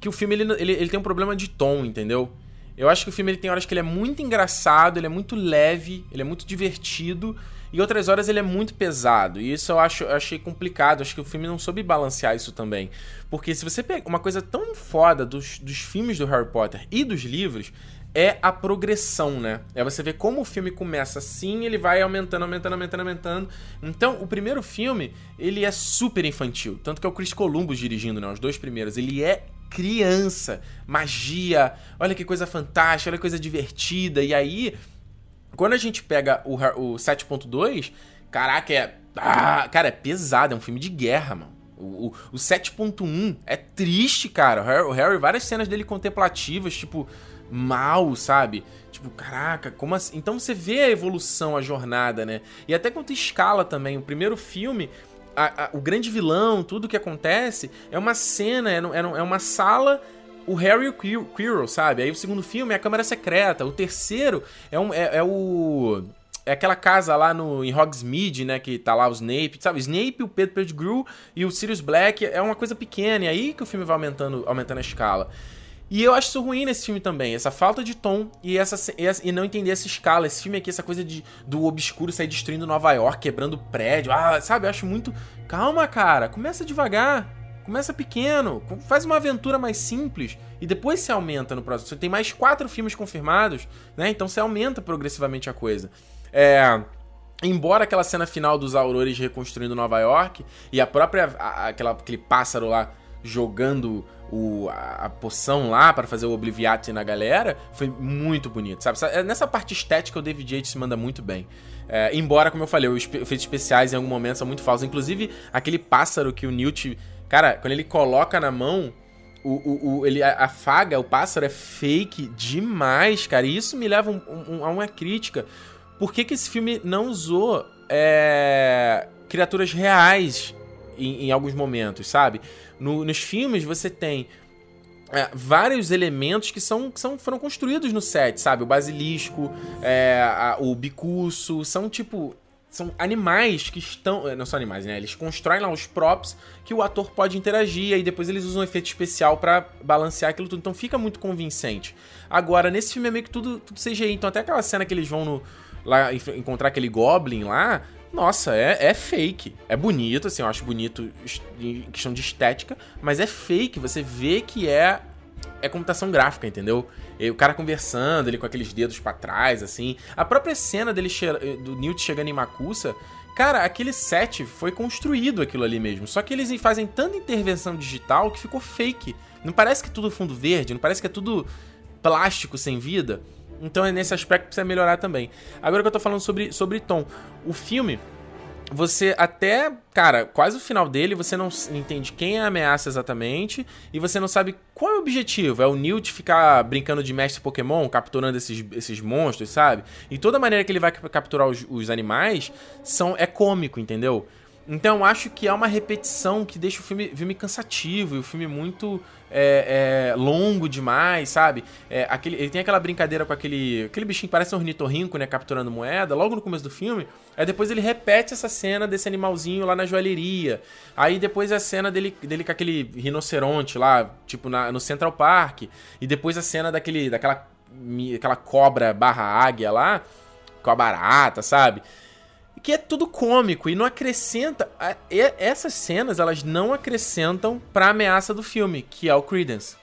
[SPEAKER 1] Que o filme ele, ele, ele, tem um problema de tom, entendeu? Eu acho que o filme ele tem horas que ele é muito engraçado, ele é muito leve, ele é muito divertido. E outras horas ele é muito pesado. E isso eu, acho, eu achei complicado. Acho que o filme não soube balancear isso também. Porque se você pega uma coisa tão foda dos, dos filmes do Harry Potter e dos livros, é a progressão, né? É você ver como o filme começa assim, ele vai aumentando, aumentando, aumentando, aumentando. Então, o primeiro filme, ele é super infantil. Tanto que é o Chris Columbus dirigindo, né? Os dois primeiros. Ele é criança, magia, olha que coisa fantástica, olha que coisa divertida. E aí, quando a gente pega o, o 7.2, caraca, é. Ah, cara, é pesado, é um filme de guerra, mano. O, o, o 7.1 é triste, cara. O Harry, o Harry, várias cenas dele contemplativas, tipo mal, sabe? Tipo, caraca, como assim? Então você vê a evolução, a jornada, né? E até quanto escala também. O primeiro filme, a, a, o grande vilão, tudo que acontece, é uma cena, é, é, é uma sala o Harry e o Quirrell, sabe? Aí o segundo filme é a Câmara Secreta. O terceiro é, um, é, é, o... É aquela casa lá no, em Hogsmeade, né? Que tá lá o Snape, sabe? Snape, o Pedro Pettigrew e o Sirius Black. É uma coisa pequena. E aí que o filme vai aumentando, aumentando a escala. E eu acho isso ruim nesse filme também, essa falta de tom e, essa, e não entender essa escala. Esse filme aqui, essa coisa de, do obscuro sair destruindo Nova York, quebrando prédio. Ah, sabe? Eu acho muito. Calma, cara, começa devagar. Começa pequeno, faz uma aventura mais simples e depois se aumenta no próximo. Você tem mais quatro filmes confirmados, né? Então você aumenta progressivamente a coisa. É. Embora aquela cena final dos aurores reconstruindo Nova York e a própria. A, aquela, aquele pássaro lá jogando o, a, poção lá para fazer o Obliviate na galera, foi muito bonito, sabe? É, nessa parte estética o David Yates manda muito bem. É, embora, como eu falei, os efeitos especiais em algum momento são muito falsos. Inclusive, aquele pássaro que o Newt. Cara, quando ele coloca na mão, o, o, o, ele afaga o pássaro é fake demais, cara. E isso me leva um, um, a uma crítica. Por que, que esse filme não usou é, criaturas reais em, em alguns momentos, sabe? No, nos filmes você tem é, vários elementos que são, que são foram construídos no set, sabe? O basilisco, é, a, o bicuço, são tipo. São animais que estão. É, não são animais, né? Eles constroem lá os props que o ator pode interagir e depois eles usam um efeito especial para balancear aquilo tudo. Então fica muito convincente. Agora, nesse filme é meio que tudo, tudo CGI. Então, até aquela cena que eles vão no, lá encontrar aquele Goblin lá, nossa, é, é fake. É bonito, assim, eu acho bonito em questão de estética, mas é fake. Você vê que é é computação gráfica, entendeu? E o cara conversando, ele com aqueles dedos para trás, assim. A própria cena dele do Newt chegando em Makusa, cara, aquele set foi construído aquilo ali mesmo. Só que eles fazem tanta intervenção digital que ficou fake. Não parece que é tudo fundo verde, não parece que é tudo plástico sem vida. Então é nesse aspecto que precisa melhorar também. Agora que eu tô falando sobre, sobre tom. O filme, você até, cara, quase o final dele, você não entende quem é a ameaça exatamente e você não sabe qual é o objetivo. É o Newt ficar brincando de mestre Pokémon, capturando esses, esses monstros, sabe? E toda maneira que ele vai capturar os, os animais são é cômico, entendeu? Então acho que é uma repetição que deixa o filme, filme cansativo e o filme muito é, é, longo demais, sabe? É, aquele, ele tem aquela brincadeira com aquele, aquele bichinho que parece um ornitorrinco, né? Capturando moeda, logo no começo do filme. Aí depois ele repete essa cena desse animalzinho lá na joalheria. Aí depois a cena dele, dele com aquele rinoceronte lá, tipo na, no Central Park. E depois a cena daquele, daquela aquela cobra barra águia lá, com a barata, sabe? Que é tudo cômico e não acrescenta. A, e, essas cenas elas não acrescentam pra ameaça do filme, que é o Credence.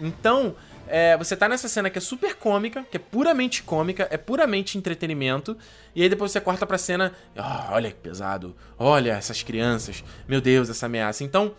[SPEAKER 1] Então, é, você tá nessa cena que é super cômica, que é puramente cômica, é puramente entretenimento, e aí depois você corta pra cena. Oh, olha que pesado, olha essas crianças, meu Deus, essa ameaça. Então.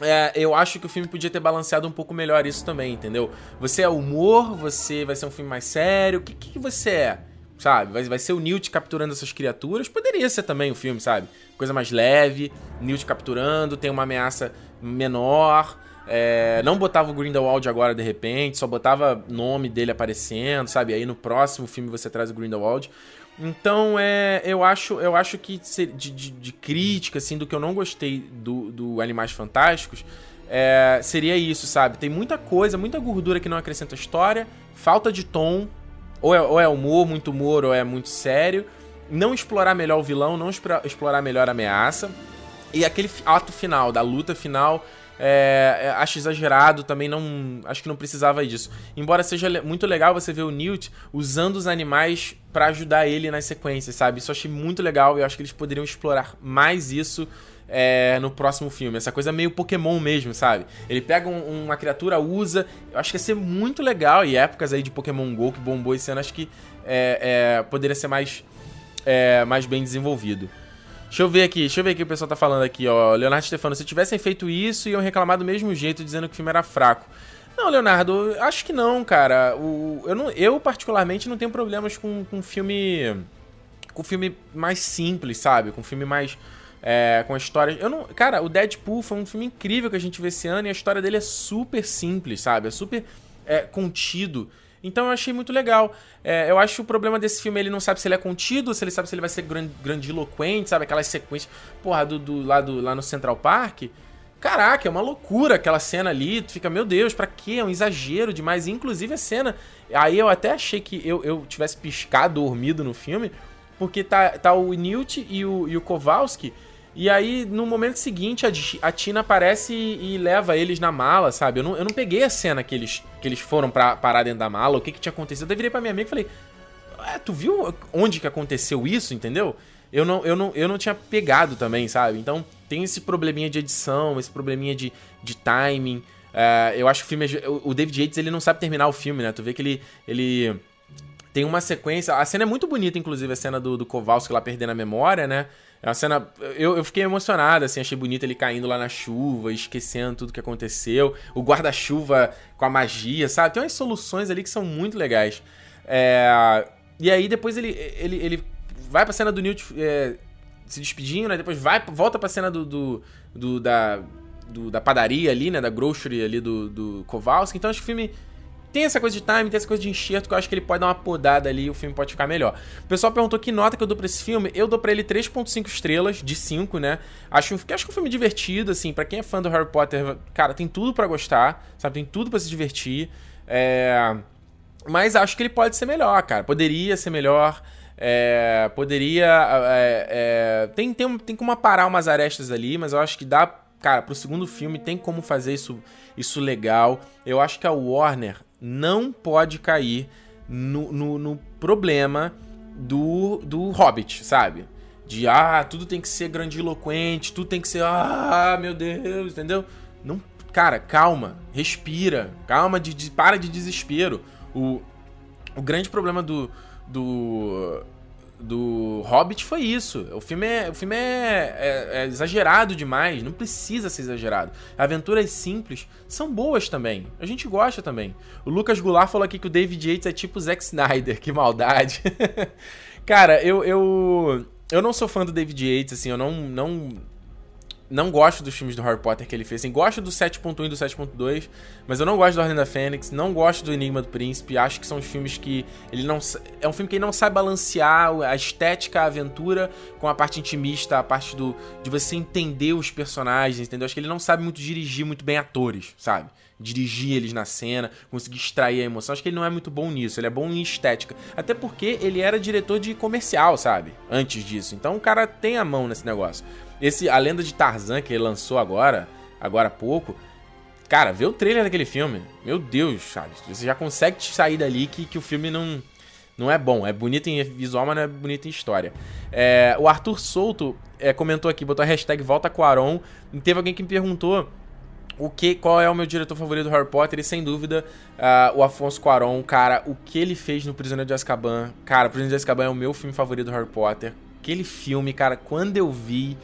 [SPEAKER 1] É, eu acho que o filme podia ter balanceado um pouco melhor isso também, entendeu? Você é humor, você vai ser um filme mais sério. O que, que você é? Sabe? Vai, vai ser o Newt capturando essas criaturas. Poderia ser também o filme, sabe? Coisa mais leve, Newt capturando, tem uma ameaça menor. É, não botava o Grindelwald agora de repente, só botava nome dele aparecendo, sabe? Aí no próximo filme você traz o Grindelwald. Então, é, eu acho eu acho que de, de, de crítica, assim, do que eu não gostei do, do Animais Fantásticos, é, seria isso, sabe? Tem muita coisa, muita gordura que não acrescenta história, falta de tom, ou é, ou é humor, muito humor, ou é muito sério. Não explorar melhor o vilão, não explorar melhor a ameaça. E aquele ato final, da luta final, é, é, acho exagerado, também não. Acho que não precisava disso. Embora seja muito legal você ver o Newt usando os animais para ajudar ele nas sequências, sabe? Isso eu achei muito legal e eu acho que eles poderiam explorar mais isso é, no próximo filme. Essa coisa meio Pokémon mesmo, sabe? Ele pega um, uma criatura, usa. Eu acho que ia ser muito legal. E épocas aí de Pokémon GO que bombou esse ano, acho que é, é, poderia ser mais, é, mais bem desenvolvido. Deixa eu ver aqui, deixa eu ver o que o pessoal tá falando aqui, ó. Leonardo Stefano, se tivessem feito isso, iam reclamar do mesmo jeito, dizendo que o filme era fraco. Não, Leonardo, acho que não, cara. O, eu, não, eu, particularmente, não tenho problemas com, com filme. Com filme mais simples, sabe? Com filme mais é, com a história. Eu não, cara, o Deadpool foi um filme incrível que a gente vê esse ano e a história dele é super simples, sabe? É super é, contido. Então eu achei muito legal. É, eu acho que o problema desse filme ele não sabe se ele é contido, se ele sabe se ele vai ser grandiloquente, sabe? Aquelas sequências, porra, do, do, lá, do, lá no Central Park. Caraca, é uma loucura aquela cena ali. Tu fica, meu Deus, pra quê? É um exagero demais. Inclusive a cena. Aí eu até achei que eu, eu tivesse piscado, dormido no filme. Porque tá, tá o Newt e o, e o Kowalski E aí, no momento seguinte, a, Tina aparece e, leva eles na mala, sabe? Eu não, eu não peguei a cena que eles, que eles foram pra parar dentro da mala, o que, que tinha acontecido. Eu virei pra minha amiga e falei: é, tu viu onde que aconteceu isso, entendeu? Eu não, eu, não, eu não tinha pegado também, sabe? Então tem esse probleminha de edição, esse probleminha de, de timing. É, eu acho que o filme. O David Yates ele não sabe terminar o filme, né? Tu vê que ele. ele tem uma sequência. A cena é muito bonita, inclusive, a cena do, do Kowalski lá perdendo a memória, né? É uma cena. Eu, eu fiquei emocionado, assim, achei bonito ele caindo lá na chuva, esquecendo tudo que aconteceu. O guarda-chuva com a magia, sabe? Tem umas soluções ali que são muito legais. É, e aí depois ele, ele, ele vai pra cena do Newt é, se despedindo, né? Depois vai, volta pra cena do, do, do da, do, da padaria ali, né? Da grocery ali do, do Kowalski. Então acho que o filme tem essa coisa de time, tem essa coisa de enxerto que eu acho que ele pode dar uma podada ali e o filme pode ficar melhor. O pessoal perguntou que nota que eu dou pra esse filme. Eu dou pra ele 3.5 estrelas de 5, né? Acho, acho que é um filme divertido, assim, para quem é fã do Harry Potter, cara, tem tudo para gostar, sabe? Tem tudo para se divertir. É... Mas acho que ele pode ser melhor, cara. Poderia ser melhor. É... Poderia. É... é tem, tem, tem como aparar umas arestas ali, mas eu acho que dá. Cara, pro segundo filme tem como fazer isso, isso legal. Eu acho que a Warner não pode cair no, no, no problema do, do Hobbit, sabe? De, ah, tudo tem que ser grandiloquente, tudo tem que ser, ah, meu Deus, entendeu? Não, cara, calma, respira, calma, de, de para de desespero. O, o grande problema do, do, do Hobbit foi isso. O filme é, o filme é, é, é, exagerado demais, não precisa ser exagerado. Aventuras simples são boas também. A gente gosta também. O Lucas Goulart falou aqui que o David Yates é tipo Zack Snyder, que maldade. Cara, eu, eu eu não sou fã do David Yates, assim, eu não não não gosto dos filmes do Harry Potter que ele fez. Assim, gosto do 7.1 e do 7.2, mas eu não gosto do Ordem da Fênix, não gosto do Enigma do Príncipe. Acho que são filmes que ele não é um filme que ele não sabe balancear a estética, a aventura com a parte intimista, a parte do de você entender os personagens, entendeu? Acho que ele não sabe muito dirigir muito bem atores, sabe? dirigir eles na cena, conseguir extrair a emoção. Acho que ele não é muito bom nisso, ele é bom em estética. Até porque ele era diretor de comercial, sabe? Antes disso. Então o cara tem a mão nesse negócio. Esse A Lenda de Tarzan que ele lançou agora, agora há pouco. Cara, vê o trailer daquele filme. Meu Deus, sabe? Você já consegue sair dali que, que o filme não, não é bom. É bonito em visual, mas não é bonito em história. É, o Arthur Souto é, comentou aqui, botou a hashtag Volta Quaron. E teve alguém que me perguntou o que, qual é o meu diretor favorito do Harry Potter? E sem dúvida, uh, o Afonso Cuarón, cara, o que ele fez no Prisioneiro de Azkaban. Cara, Prisioneiro de Azkaban é o meu filme favorito do Harry Potter. Aquele filme, cara, quando eu vi,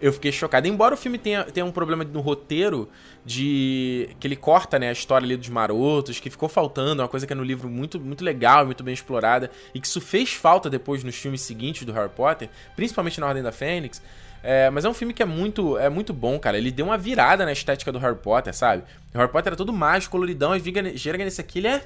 [SPEAKER 1] eu fiquei chocado. Embora o filme tenha, tenha um problema no roteiro, de que ele corta né, a história ali dos marotos, que ficou faltando, uma coisa que é no livro muito, muito legal, muito bem explorada, e que isso fez falta depois nos filmes seguintes do Harry Potter, principalmente na Ordem da Fênix. É, mas é um filme que é muito, é muito bom, cara. Ele deu uma virada na estética do Harry Potter, sabe? O Harry Potter era todo mágico, coloridão, e chega nesse aqui, ele é.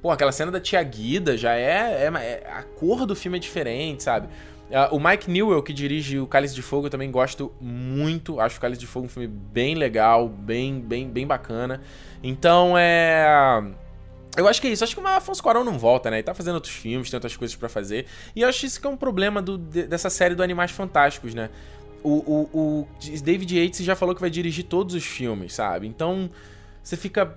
[SPEAKER 1] Pô, aquela cena da tia Guida já é, é, é, A cor do filme é diferente, sabe? Uh, o Mike Newell, que dirige o Cálice de Fogo, eu também gosto muito. Acho o Cálice de Fogo um filme bem legal, bem, bem, bem bacana. Então é. Eu acho que é isso. Acho que o Afonso Cuarón não volta, né? Ele tá fazendo outros filmes, tem outras coisas para fazer. E eu acho isso que é um problema do, dessa série do Animais Fantásticos, né? O, o, o David Yates já falou que vai dirigir todos os filmes, sabe? Então você fica.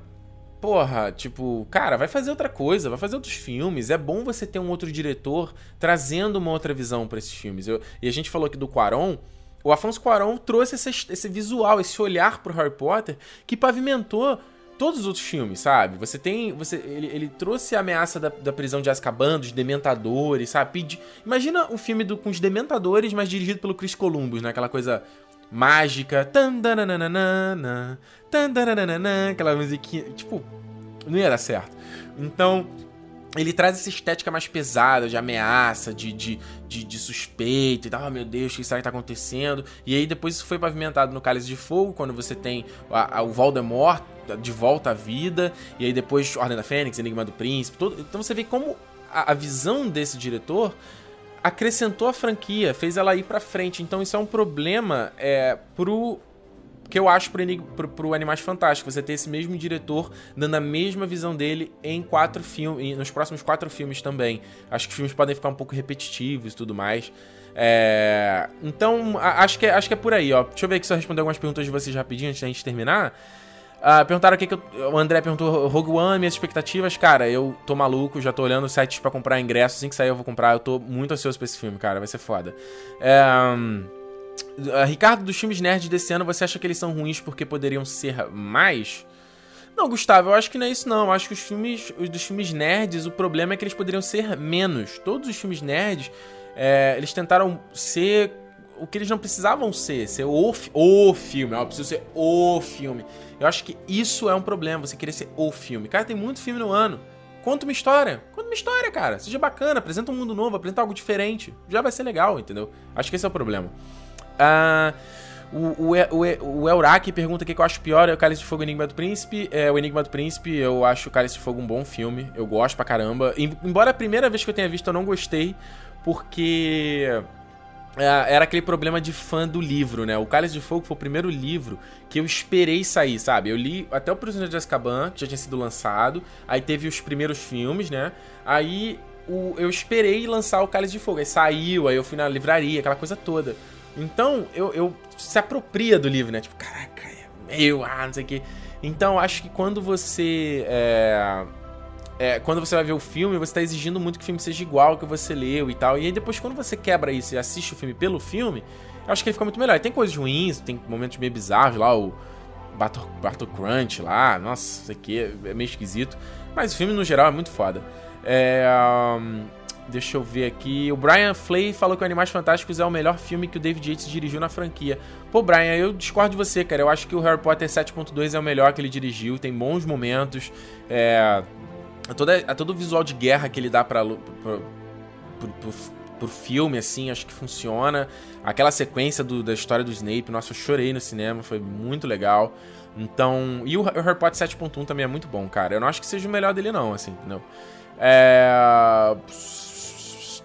[SPEAKER 1] Porra, tipo, cara, vai fazer outra coisa, vai fazer outros filmes. É bom você ter um outro diretor trazendo uma outra visão para esses filmes. Eu, e a gente falou aqui do Quaron. O Afonso Cuarón trouxe esse, esse visual, esse olhar pro Harry Potter que pavimentou todos os outros filmes, sabe? Você tem. Você, ele, ele trouxe a ameaça da, da prisão de Azkaban, dos dementadores, sabe? Imagina um filme do, com os dementadores, mas dirigido pelo Chris Columbus, né? Aquela coisa mágica. Aquela musiquinha. Tipo, não ia dar certo. Então, ele traz essa estética mais pesada, de ameaça, de, de, de, de suspeita e tal. Oh, meu Deus, o que será que tá acontecendo? E aí depois isso foi pavimentado no Cálice de Fogo, quando você tem a, a, o Voldemort de volta à vida. E aí depois Ordem da Fênix, Enigma do Príncipe. Todo, então você vê como a, a visão desse diretor acrescentou a franquia, fez ela ir pra frente. Então isso é um problema é, pro que eu acho pro, pro, pro Animais Fantásticos, você ter esse mesmo diretor dando a mesma visão dele em quatro filmes, nos próximos quatro filmes também. Acho que os filmes podem ficar um pouco repetitivos e tudo mais. É... Então, acho que, é, acho que é por aí, ó. Deixa eu ver aqui se eu responder algumas perguntas de vocês rapidinho antes da gente terminar. Uh, perguntaram aqui que eu, o André perguntou Rogue One, minhas expectativas. Cara, eu tô maluco, já tô olhando sites para comprar ingressos. Assim que sair eu vou comprar. Eu tô muito ansioso pra esse filme, cara. Vai ser foda. É, uh, Ricardo, dos filmes nerds desse ano, você acha que eles são ruins porque poderiam ser mais? Não, Gustavo, eu acho que não é isso não. Eu acho que os filmes os dos filmes nerds, o problema é que eles poderiam ser menos. Todos os filmes nerds, é, eles tentaram ser o que eles não precisavam ser, ser o, o filme, ó, preciso ser o filme. Eu acho que isso é um problema, você querer ser o filme. Cara, tem muito filme no ano. Conta uma história. Conta uma história, cara. Seja bacana, apresenta um mundo novo, apresenta algo diferente. Já vai ser legal, entendeu? Acho que esse é o problema. Ah. Uh, o, o, o, Elrak pergunta o que eu acho pior é o Cálice de Fogo e o Enigma do Príncipe. É, o Enigma do Príncipe, eu acho o Cálice de Fogo um bom filme. Eu gosto pra caramba. Embora a primeira vez que eu tenha visto eu não gostei, porque era aquele problema de fã do livro, né? O Cálice de Fogo foi o primeiro livro que eu esperei sair, sabe? Eu li até o Prisioneiro de Azkaban, que já tinha sido lançado. Aí teve os primeiros filmes, né? Aí o, eu esperei lançar o Cálice de Fogo. Aí saiu, aí eu fui na livraria, aquela coisa toda. Então, eu, eu se apropria do livro, né? Tipo, caraca, é meu, ah, não sei o quê. Então, acho que quando você. É, é, quando você vai ver o filme, você tá exigindo muito que o filme seja igual ao que você leu e tal. E aí depois, quando você quebra isso e assiste o filme pelo filme, eu acho que ele fica muito melhor. tem coisas ruins, tem momentos meio bizarros lá, o Battle, Battle Crunch lá, nossa, isso aqui é meio esquisito. Mas o filme, no geral, é muito foda. É. Um, Deixa eu ver aqui. O Brian Flay falou que o Animais Fantásticos é o melhor filme que o David Yates dirigiu na franquia. Pô, Brian, eu discordo de você, cara. Eu acho que o Harry Potter 7.2 é o melhor que ele dirigiu. Tem bons momentos. É... Toda, todo o visual de guerra que ele dá pra, pra, pro, filme, assim, acho que funciona. Aquela sequência do, da história do Snape, nossa, eu chorei no cinema, foi muito legal. Então. E o Harry Potter 7.1 também é muito bom, cara. Eu não acho que seja o melhor dele, não, assim, entendeu? É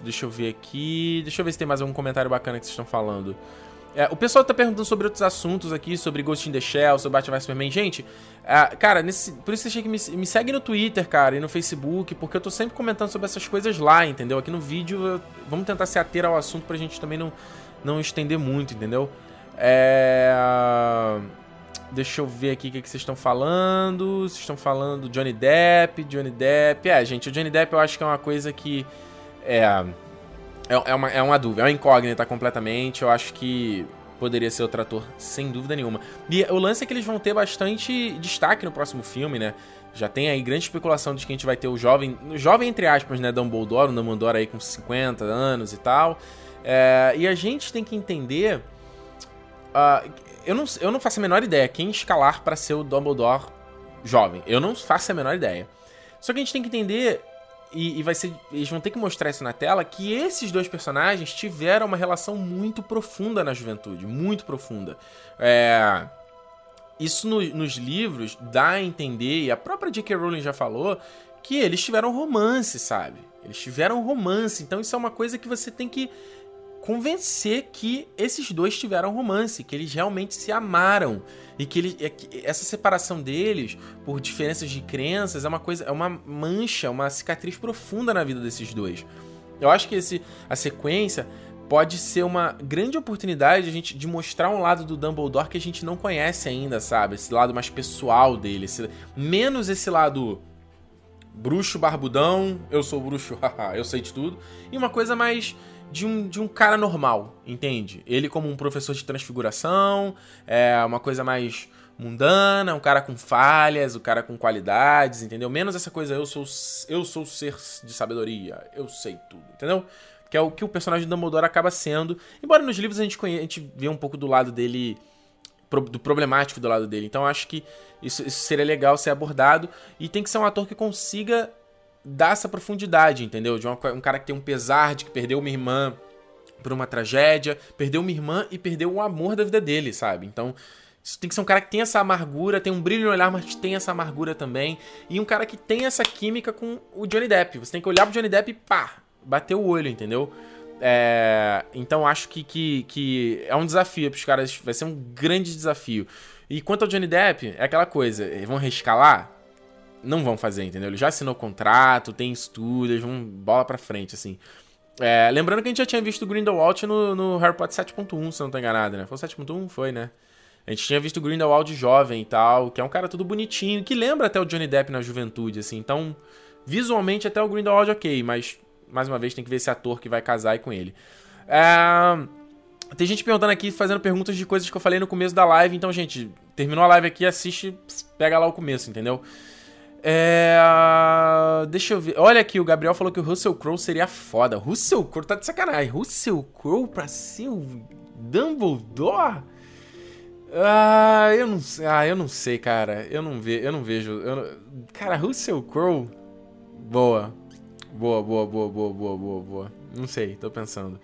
[SPEAKER 1] Deixa eu ver aqui. Deixa eu ver se tem mais algum comentário bacana que vocês estão falando. É, o pessoal tá perguntando sobre outros assuntos aqui, sobre Ghost in the Shell, sobre Batman Superman. Gente, é, cara, nesse, por isso você que me, me segue no Twitter, cara, e no Facebook, porque eu tô sempre comentando sobre essas coisas lá, entendeu? Aqui no vídeo, eu, vamos tentar se ater ao assunto pra gente também não, não estender muito, entendeu? É... Deixa eu ver aqui o que, que vocês estão falando. Vocês estão falando Johnny Depp, Johnny Depp. É, gente, o Johnny Depp eu acho que é uma coisa que é, é, é, uma, é uma dúvida, é uma incógnita completamente. Eu acho que poderia ser outro ator, sem dúvida nenhuma. E o lance é que eles vão ter bastante destaque no próximo filme, né? Já tem aí grande especulação de que a gente vai ter o jovem, jovem entre aspas, né, Dumbledore, o Dumbledore aí com 50 anos e tal. É, e a gente tem que entender... Uh, eu, não, eu não faço a menor ideia quem escalar para ser o Dumbledore jovem. Eu não faço a menor ideia. Só que a gente tem que entender e, e, vai ser. Eles vão ter que mostrar isso na tela que esses dois personagens tiveram uma relação muito profunda na juventude. Muito profunda. É, isso no, nos livros dá a entender, e a própria J.K. Rowling já falou, que eles tiveram romance, sabe? Eles tiveram romance. Então isso é uma coisa que você tem que convencer que esses dois tiveram romance, que eles realmente se amaram e que, ele, é essa separação deles por diferenças de crenças é uma coisa, é uma mancha, uma cicatriz profunda na vida desses dois. Eu acho que esse, a sequência pode ser uma grande oportunidade de, a gente, de mostrar um lado do Dumbledore que a gente não conhece ainda, sabe? Esse lado mais pessoal dele, esse, menos esse lado bruxo barbudão, eu sou bruxo, eu sei de tudo, e uma coisa mais de um, de um cara normal, entende? Ele como um professor de transfiguração, é uma coisa mais mundana, um cara com falhas, um cara com qualidades, entendeu? Menos essa coisa, eu sou eu sou ser de sabedoria, eu sei tudo, entendeu? Que é o que o personagem do Dumbledore acaba sendo. Embora nos livros a gente, conhe... a gente vê um pouco do lado dele do problemático do lado dele. Então acho que isso, isso, seria legal ser abordado. E tem que ser um ator que consiga dar essa profundidade, entendeu? De uma, um cara que tem um pesar de que perdeu uma irmã por uma tragédia, perdeu uma irmã e perdeu o amor da vida dele, sabe? Então, tem que ser um cara que tem essa amargura, tem um brilho no olhar, mas tem essa amargura também. E um cara que tem essa química com o Johnny Depp. Você tem que olhar pro Johnny Depp e pá, bater o olho, entendeu? É, então acho que, que, que é um desafio pros caras, vai ser um grande desafio. E quanto ao Johnny Depp, é aquela coisa, vão rescalar? Não vão fazer, entendeu? Ele já assinou contrato, tem estúdios, vão bola pra frente, assim. É, lembrando que a gente já tinha visto o Grindelwald no, no Harry Potter 7.1, se não tô enganado, né? Foi o 7.1? Foi, né? A gente tinha visto o Grindelwald jovem e tal, que é um cara tudo bonitinho, que lembra até o Johnny Depp na juventude, assim. Então, visualmente até o Grindelwald ok, mas, mais uma vez, tem que ver esse ator que vai casar aí com ele. É... Tem gente perguntando aqui, fazendo perguntas de coisas que eu falei no começo da live. Então, gente, terminou a live aqui, assiste, pega lá o começo, entendeu? É... Deixa eu ver. Olha aqui, o Gabriel falou que o Russell Crowe seria foda. Russell Crowe tá de sacanagem. Russell Crowe pra ser o Dumbledore? Ah, eu não, ah, eu não sei, cara. Eu não, ve, eu não vejo. Eu não... Cara, Russell Crowe. Boa. Boa, boa, boa, boa, boa, boa, boa. Não sei, tô pensando.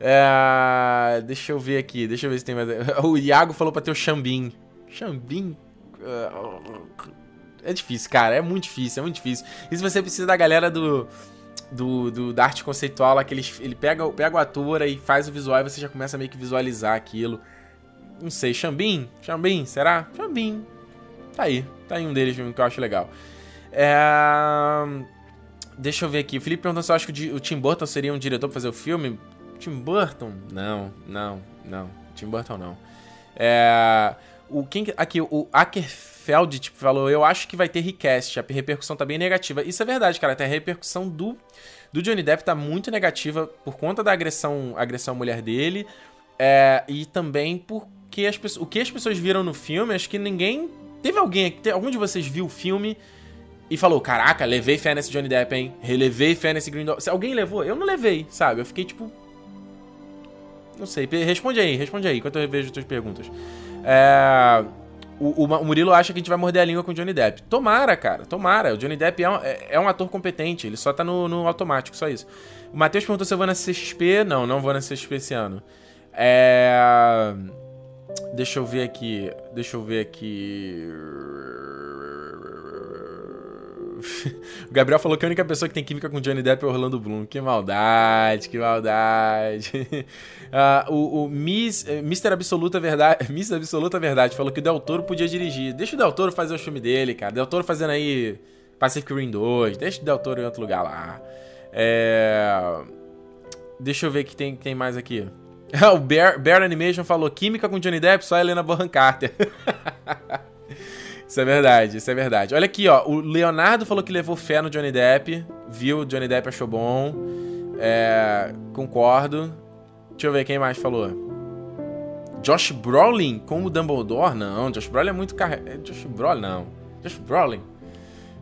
[SPEAKER 1] É... Deixa eu ver aqui, deixa eu ver se tem mais. O Iago falou pra ter o Xambim. Xambim. Uh é difícil, cara. É muito difícil, é muito difícil. E se você precisa da galera do. Do, do, da arte conceitual lá, que ele, ele pega, pega o ator e faz o visual e você já começa a meio que visualizar aquilo. Não sei, Xambim? Xambim, será? Xambim. Tá aí. Tá aí um deles que eu acho legal. É... Deixa eu ver aqui. O Felipe perguntou se eu acho que o Tim Burton seria um diretor pra fazer o filme. Tim Burton? Não, não, não. Tim Burton não. É... O, quem, aqui, o Aker Feld tipo, falou: Eu acho que vai ter recast, a repercussão tá bem negativa. Isso é verdade, cara. Até a repercussão do, do Johnny Depp tá muito negativa por conta da agressão, agressão à mulher dele. É, e também porque as o que as pessoas viram no filme, acho que ninguém. Teve alguém. Algum de vocês viu o filme e falou: Caraca, levei fé nesse Johnny Depp, hein? Relevei fé nesse Green Se alguém levou, eu não levei, sabe? Eu fiquei tipo. Não sei, responde aí, responde aí, enquanto eu revejo as tuas perguntas. É. O, o, Murilo acha que a gente vai morder a língua com o Johnny Depp. Tomara, cara, tomara. O Johnny Depp é um, é, é um ator competente, ele só tá no, no, automático, só isso. O Matheus perguntou se eu vou na CXP. Não, não vou na CXP esse ano. É. Deixa eu ver aqui. Deixa eu ver aqui. o Gabriel falou que a única pessoa que tem química com Johnny Depp é Orlando Bloom. Que maldade, que maldade. uh, o o Miss, eh, Mr. Absoluta Verdade, Miss Absoluta Verdade falou que o Del Toro podia dirigir. Deixa o Del Toro fazer o filme dele, cara. Del Toro fazendo aí Pacific Rim 2. Deixa o Del Toro em outro lugar lá. É... Deixa eu ver o que tem, tem mais aqui. o Bear, Bear Animation falou química com Johnny Depp, só Helena Bonham Carter. Isso é verdade, isso é verdade. Olha aqui, ó. O Leonardo falou que levou fé no Johnny Depp. Viu, Johnny Depp achou bom. É, concordo. Deixa eu ver quem mais falou. Josh Brolin como Dumbledore? Não, Josh Brolin é muito carre... É, Josh Brolin, não. Josh Brolin.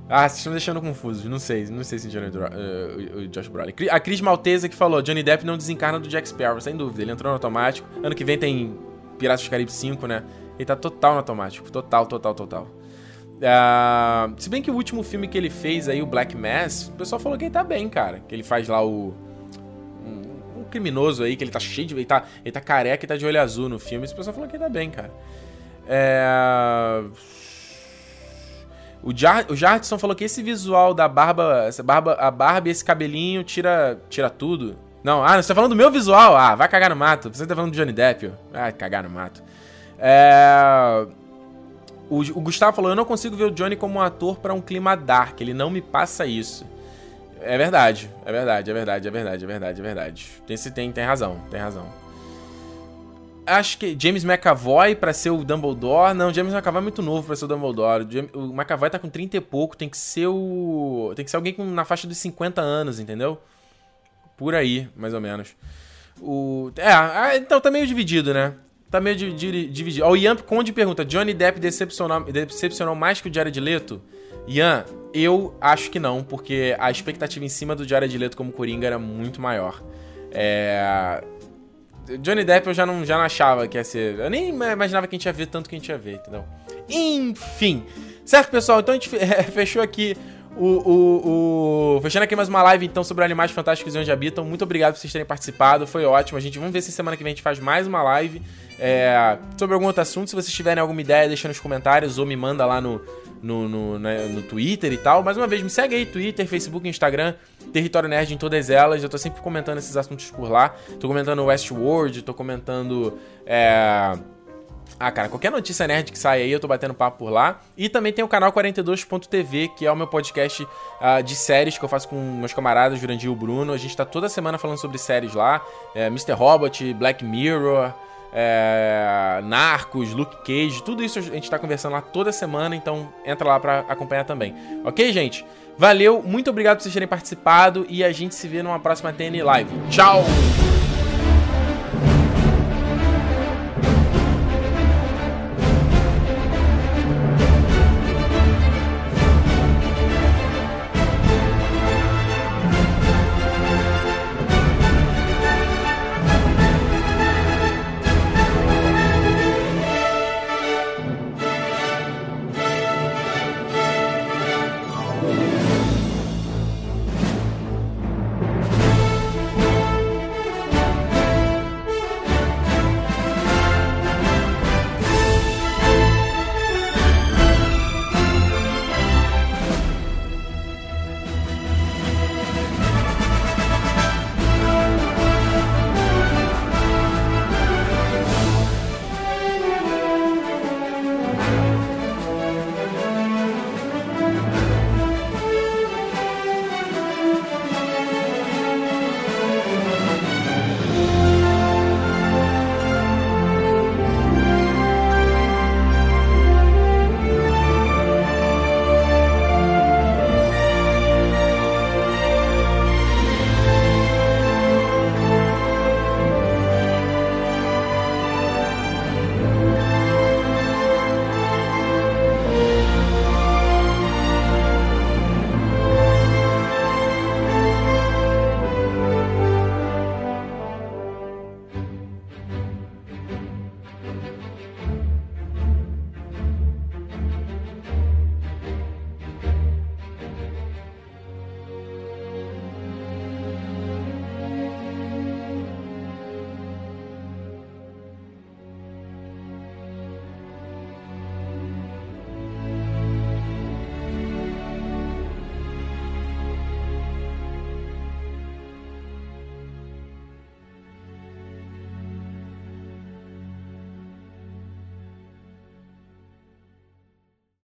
[SPEAKER 1] Ah, vocês estão me deixando confusos. Não sei, não sei se Johnny, uh, o Josh Brolin. A Cris Maltesa que falou, Johnny Depp não desencarna do Jack Sparrow, sem dúvida. Ele entrou no automático. Ano que vem tem Piratas do Caribe 5, né? Ele tá total no automático. Total, total, total. Uh, se bem que o último filme que ele fez aí, o Black Mass, o pessoal falou que ele tá bem, cara. Que ele faz lá o. Um, um criminoso aí, que ele tá cheio de. Ele tá, ele tá careca e tá de olho azul no filme. O pessoal falou que ele tá bem, cara. É. O, Jar, o Jardson falou que esse visual da barba, essa barba, a barba e esse cabelinho tira, tira tudo. Não, ah, você tá falando do meu visual? Ah, vai cagar no mato. Você tá falando do Johnny Depp. Vai cagar no mato. É... O, o, Gustavo falou: Eu não consigo ver o Johnny como um ator para um clima dark. Ele não me passa isso. É verdade, é verdade, é verdade, é verdade, é verdade, é verdade. Tem, tem, tem razão, tem razão. Acho que James McAvoy para ser o Dumbledore. Não, James McAvoy é muito novo para ser o Dumbledore. O McAvoy tá com 30 e pouco. Tem que ser o. Tem que ser alguém com, na faixa dos 50 anos, entendeu? Por aí, mais ou menos. O... É, então tá meio dividido, né? Tá meio dividido. Ó, o Ian Conde pergunta: Johnny Depp decepcionou, decepcionou mais que o Jared Leto? Ian, eu acho que não, porque a expectativa em cima do Jared Leto como Coringa era muito maior. É... Johnny Depp eu já não, já não achava que ia ser. Eu nem imaginava que a gente ia ver tanto que a gente ia ver, entendeu? Enfim. Certo, pessoal? Então a gente fechou aqui o, o, o, Fechando aqui mais uma live, então, sobre animais fantásticos e onde habitam. Muito obrigado por vocês terem participado, foi ótimo. A gente, vamos ver se semana que vem a gente faz mais uma live é, sobre algum outro assunto. Se vocês tiverem alguma ideia, deixa nos comentários ou me manda lá no, no, no, né, no Twitter e tal. Mais uma vez, me segue aí, Twitter, Facebook, Instagram, Território Nerd em todas elas. Eu tô sempre comentando esses assuntos por lá. Tô comentando Westworld, tô comentando. É... Ah, cara, qualquer notícia nerd que sai aí, eu tô batendo papo por lá. E também tem o canal 42.tv, que é o meu podcast uh, de séries que eu faço com meus camaradas, Jurandir e o Bruno. A gente tá toda semana falando sobre séries lá. É, Mr. Robot, Black Mirror, é, Narcos, Luke Cage, tudo isso a gente tá conversando lá toda semana, então entra lá pra acompanhar também. Ok, gente? Valeu, muito obrigado por vocês terem participado e a gente se vê numa próxima TN Live. Tchau!